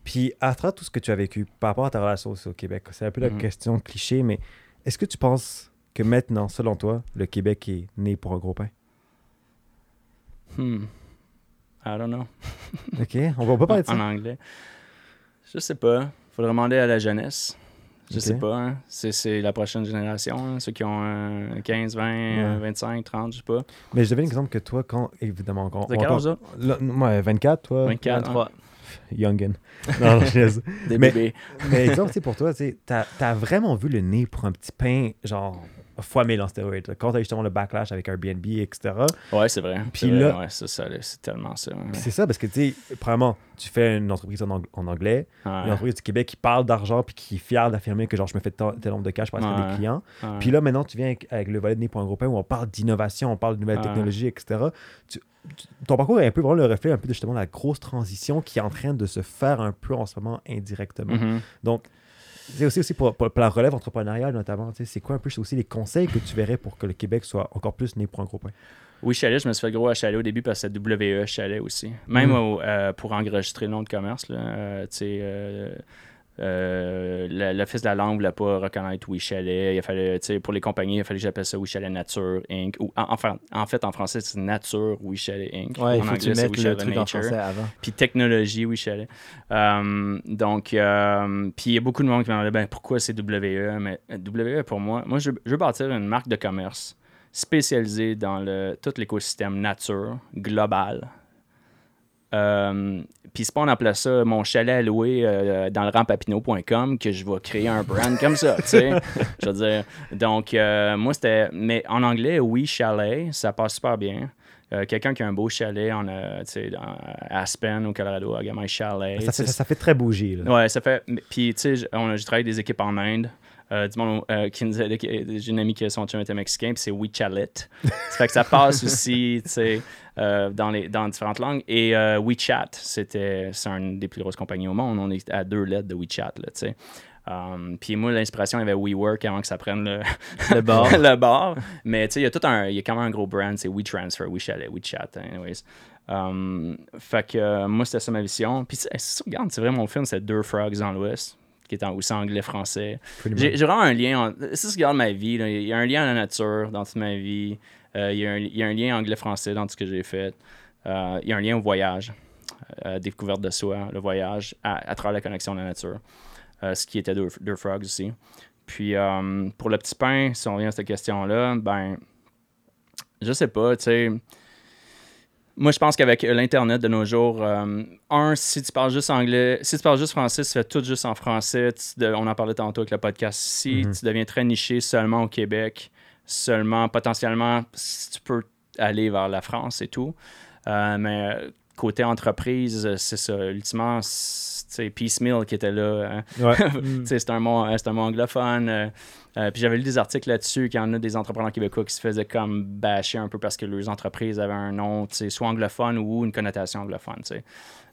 Puis à travers tout ce que tu as vécu par rapport à ta relation aussi au Québec, c'est un peu la Mhm. question cliché, mais est-ce que tu penses que maintenant, selon toi, le Québec est né pour un gros pain? Hmm. I don't know. Ok, on va pas parler de en ça. anglais. Je sais pas. Faudrait demander à la jeunesse. Je sais pas. hein. C'est, c'est la prochaine génération. hein. Ceux qui ont euh, 15, 20, euh, 25, 30, je sais pas. Mais je devais l'exemple que toi, quand, évidemment, quand, avez quel âge, ça? Là, moi, 24, toi? 24, 23. Youngin. Non, non, je. Des Mais- bébés. Mais exemple, pour toi, tu sais, t'as as vraiment vu le nez pour un petit pain, genre, fois mille en stéroïdes. là. Quand t'as justement le backlash avec Airbnb, etc. Ouais, c'est vrai. Puis vrai, là- ouais, c'est, ça, c'est tellement ça. ouais. C'est ça, parce que, tu sais, premièrement, tu fais une entreprise en, ang- en anglais, Ouais, une entreprise du Québec qui parle d'argent puis qui est fière d'affirmer que, genre, je me fais tel nombre de cash pour attirer des clients. Puis là, maintenant, tu viens avec, avec le volet de nez pour un gros pain où on parle d'innovation, on parle de nouvelles technologies, etc. Tu- tu- ton parcours est un peu vraiment le reflet un peu de justement la grosse transition qui est en train de se faire un peu en ce moment indirectement. Mhm. Donc, C'est aussi, aussi pour, pour- pour la relève entrepreneuriale, notamment. C'est quoi un peu aussi les conseils que tu verrais pour que le Québec soit encore plus né pour un gros pain? Oui, Chalet, je me suis fait gros à Chalet au début parce que c'est WE Chalet aussi. Même au- euh, pour enregistrer le nom de commerce, là, euh, tu sais, euh, la- l'Office de la langue ne voulait pas reconnaître Chalet. Il fallait, pour les compagnies, il fallait que j'appelle ça Chalet Nature Inc. Ou, en, enfin, en fait, en français, c'est Nature Chalet Inc. Ouais, il en faut que tu anglais, mettes le truc en français avant. Puis technologie, Chalet. Euh, donc, euh, puis il y a beaucoup de monde qui me demandait ben, pourquoi c'est WE. Mais WE, pour moi, moi, je, je veux bâtir une marque de commerce spécialisée dans le, tout l'écosystème nature global. Euh, puis c'est pas on appelait ça mon chalet à louer euh, dans le rampapineau.com que je vais créer un brand comme ça, tu sais. Je veux dire. Donc, euh, moi, c'était. Mais en anglais, oui, chalet, ça passe super bien. Euh, Quelqu'un qui a un beau chalet en, tu sais, dans Aspen, au Colorado, à My Chalet. Ça fait, ça, ça fait très bougie. Là. Ouais, ça fait. Puis, tu sais, j'ai travaillé avec des équipes en Inde. Euh, du monde euh, qui nous j'ai une amie qui a son chum était mexicain, puis c'est We Chalet. ça fait que ça passe aussi, tu sais, euh, dans, les, dans différentes langues. Et WeChat, c'était, c'est une des plus grosses compagnies au monde. On est à deux lettres de WeChat, là, tu sais. Um, puis moi, l'inspiration, il y avait WeWork avant que ça prenne le, Le bar. le bar. Mais tu sais, il y a tout un. Il y a quand même un gros brand, c'est WeTransfer, WeChalet, WeChat, anyways. Um, fait que moi, c'était ça ma vision. Puis, c'est- si tu regardes, c'est vrai, mon film, c'est Deux Frogs dans l'Ouest, qui est en aussi anglais-français. J'ai j'ai vraiment un lien. en- si tu regardes ma vie, là, il y a un lien à la nature dans toute ma vie. Euh, il, y a un, il y a un lien anglais-français dans tout ce que j'ai fait. Euh, il y a un lien au voyage, euh, découverte de soi, le voyage à, à travers la connexion à la nature. Ce qui était deux, deux frogs aussi. Puis pour le petit pain, si on revient à cette question-là, ben, je sais pas, tu sais. Moi, je pense qu'avec l'Internet de nos jours, euh, un, si tu parles juste anglais, si tu parles juste français, tu fais tout juste en français. tu on en parlait tantôt avec le podcast ici. Mhm. Tu deviens très niché seulement au Québec, seulement potentiellement, si tu peux aller vers la France et tout. Euh, mais euh, côté entreprise, euh, c'est ça. Ultimement, c'est Piecemeal qui était là. hein. Ouais. Sais, c'est un mot, euh, c'est un mot anglophone. euh, euh, puis j'avais lu des articles là-dessus qu'il y en a des entrepreneurs québécois qui se faisaient comme bâcher un peu parce que leurs entreprises avaient un nom, tu sais, soit anglophone ou une connotation anglophone, tu sais.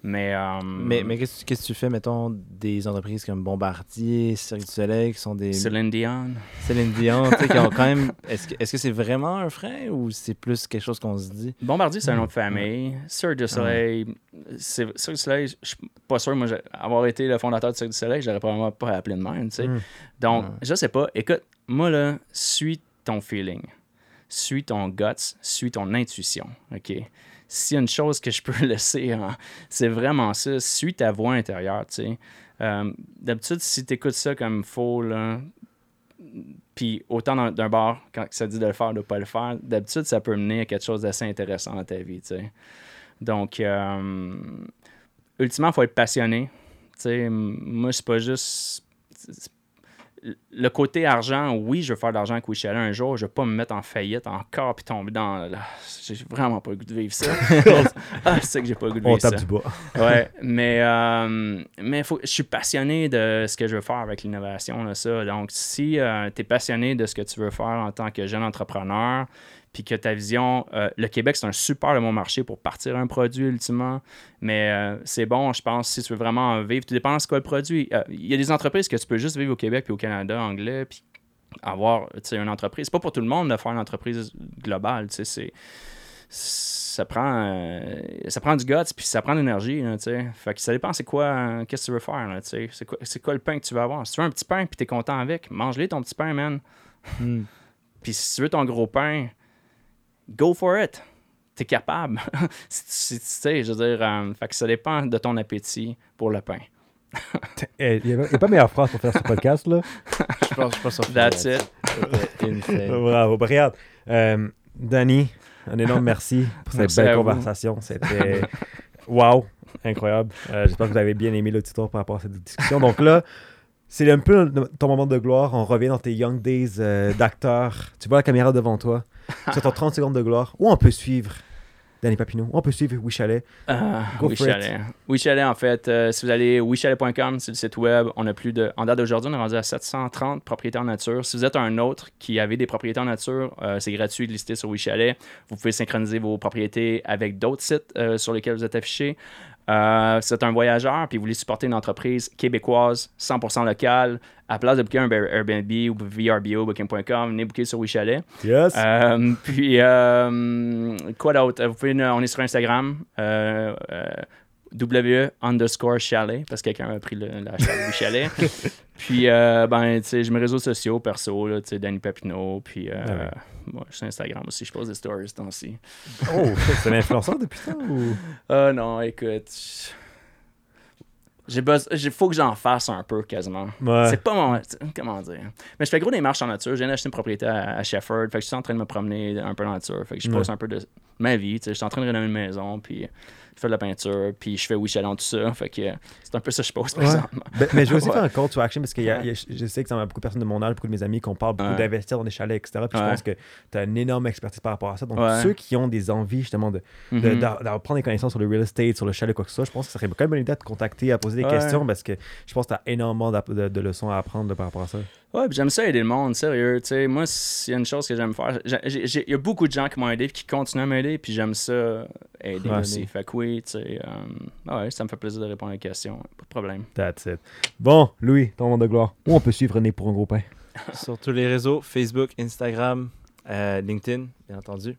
Mais, euh, Mais, mais qu'est-ce que- tu fais, mettons, des entreprises comme Bombardier, Cirque du Soleil, qui sont des. Céline Dion. Céline Dion, tu sais, qui ont quand même. Est-ce que est-ce que c'est vraiment un frein ou c'est plus quelque chose qu'on se dit? Bombardier, c'est un nom de famille. Cirque du Soleil, c'est Cirque du Soleil, je suis pas sûr, moi, avoir été le fondateur de Cirque du Soleil, j'aurais probablement pas appelé de même, tu sais. Mm. Donc, Ouais. je sais pas. Écoute, moi, là, suis ton feeling. Suis ton guts, suis ton intuition, OK? S'il y a une chose que je peux laisser, hein, c'est vraiment ça. Suis ta voix intérieure, tu sais. Euh, D'habitude, si tu écoutes ça comme faux, là, puis autant d'un bar, quand ça dit de le faire, de pas le faire, d'habitude, ça peut mener à quelque chose d'assez intéressant dans ta vie, tu sais. Donc, euh, ultimement, il faut être passionné. Tu sais, m- moi, c'est pas juste... Le côté argent, oui, je veux faire de l'argent avec Wichalet un jour, je vais pas me mettre en faillite encore puis tomber dans... là, J'ai vraiment pas le goût de vivre ça. ah, c'est que j'ai pas le goût de On vivre ça tape du bois. ouais, mais, euh, mais faut, je suis passionné de ce que je veux faire avec l'innovation, là, ça. Donc, si tu es passionné de ce que tu veux faire en tant que jeune entrepreneur, puis que ta vision, euh, le Québec, c'est un super bon marché pour partir un produit ultimement, mais euh, c'est bon, je pense, si tu veux vraiment en vivre, tout dépend de ce qu'est le produit. Euh, Il y a des entreprises que tu peux juste vivre au Québec puis au Canada anglais, puis avoir une entreprise. C'est pas pour tout le monde de faire une entreprise globale, tu sais, c'est ça prend euh, ça prend du guts puis ça prend de l'énergie là, tu sais fait que ça dépend c'est quoi euh, qu'est-ce que tu veux faire là, tu sais c'est quoi c'est quoi le pain que tu veux avoir? Si tu veux un petit pain puis t'es content avec mange-le ton petit pain man Hmm. puis si tu veux ton gros pain go for it t'es capable si, tu- sais je veux dire euh, fait que ça dépend de ton appétit pour le pain Eh, Il n'y a, pas meilleure phrase pour faire ce podcast, là. Je pense, je pense sur that's it. Bravo. Ben, regarde, euh, Danny, un énorme merci pour cette Merci belle conversation. C'était wow, incroyable. Euh, J'espère que vous avez bien aimé l'auditoire par rapport à cette discussion. Donc là, c'est un peu ton moment de gloire. On revient dans tes young days euh, d'acteur. Tu vois la caméra devant toi. C'est ton 30 secondes de gloire. Où on peut suivre Danny Papineau? Où on peut suivre Wichalet? Ah, Go oui, for it. Chalet. Oui, Chalet, en fait, euh, si vous allez wichalet.com, c'est le site web, on a plus de. En date d'aujourd'hui, on est rendu à 730 propriétés en nature. Si vous êtes un autre qui avait des propriétés en nature, euh, c'est gratuit de lister sur WeChalet. Vous pouvez synchroniser vos propriétés avec d'autres sites euh, sur lesquels vous êtes affichés. Euh, c'est un voyageur, puis vous voulez supporter une entreprise québécoise, 100% locale, à place de booker un Airbnb ou VRBO, Booking.com, venez booker sur WeChalet. Yes. Euh, puis, euh, quoi d'autre? Vous pouvez, on est sur Instagram, euh, euh, W underscore chalet, parce que quelqu'un a pris le, la chalet, chalet. puis, euh, ben, tu sais, j'ai mes réseaux sociaux perso, tu sais, Danny Papineau, puis euh, Ah ouais. moi, je suis Instagram aussi, je pose des stories ce temps-ci. Oh, c'est un influenceur depuis ça ou? Ah non, écoute, j'ai besoin, il faut que j'en fasse un peu quasiment. Ouais. C'est pas mon. Comment dire? Mais je fais gros des marches en nature. Je viens d'acheter une propriété à, à Shefford. Fait que je suis en train de me promener un peu dans la nature. Fait que je Ouais. pose un peu de ma vie. tu sais. Je suis en train de rénover une maison. Puis fais de la peinture. Puis je fais Wish dans tout ça. Fait que c'est un peu ça que je pose. Ben, mais je vais aussi Ouais. faire un call to action parce que je sais que ça m'a beaucoup de personnes de mon âge, beaucoup de mes amis qui ont parlé beaucoup Ouais. d'investir dans des chalets, etc. Puis je pense que tu as une énorme expertise par rapport à ça. Donc, ceux qui ont des envies justement de, d'apprendre des connaissances sur le real estate, sur le chalet, quoi que ce soit, je pense que ça serait quand même une bonne idée de te contacter, à poser des questions parce que je pense que tu as énormément de, de leçons à apprendre par rapport à ça. Ouais, puis j'aime ça aider le monde, sérieux. Tu sais, moi, s'il y a une chose que j'aime faire, il y a beaucoup de gens qui m'ont aidé et qui continuent à m'aider, puis j'aime ça aider Ouais. aussi. Fait que oui, tu sais, euh, ouais, ça me fait plaisir de répondre à des questions. Pas de problème. That's it. Bon, Louis, ton monde de gloire. Où on peut suivre René pour un gros pain? Sur tous les réseaux, Facebook, Instagram, euh, LinkedIn, bien entendu.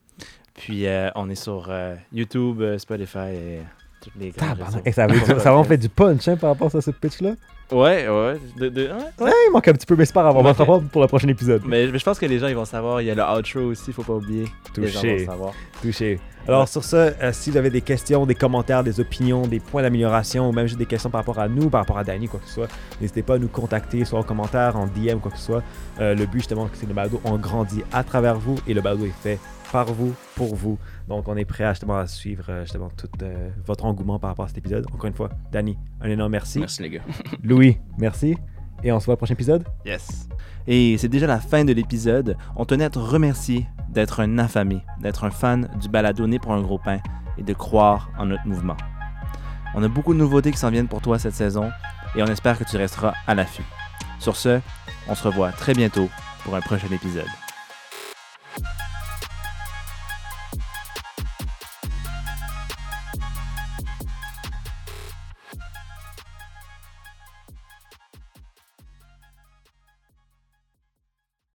Puis euh, on est sur euh, YouTube, euh, Spotify et toutes les réseaux. Et ça, ça a vraiment fait du punch hein, par rapport à ce pitch-là? Ouais, ouais. de- de- ouais. Ouais, il manque un petit peu, mais c'est pas grave. On va Ok. se revoir pour le prochain épisode. Mais, mais je pense que les gens ils vont savoir. Il y a le outro aussi, faut pas oublier. Les gens Touché. vont savoir. Touché. Alors sur ça, euh, si vous avez des questions, des commentaires, des opinions, des points d'amélioration ou même juste des questions par rapport à nous, par rapport à Danny, quoi que ce soit, n'hésitez pas à nous contacter, soit en commentaire, en DM, quoi que ce soit. Euh, le but justement, c'est que le balado, on grandit à travers vous et le balado est fait par vous, pour vous. Donc on est prêt à, justement à suivre euh, justement tout euh, votre engouement par rapport à cet épisode. Encore une fois, Danny, un énorme merci. Merci les gars. Louis, merci. Et on se voit au prochain épisode. Yes. Et c'est déjà la fin de l'épisode. On tenait à te remercier d'être un affamé, d'être un fan du balado Né pour un gros pain et de croire en notre mouvement. On a beaucoup de nouveautés qui s'en viennent pour toi cette saison et on espère que tu resteras à l'affût. Sur ce, on se revoit très bientôt pour un prochain épisode.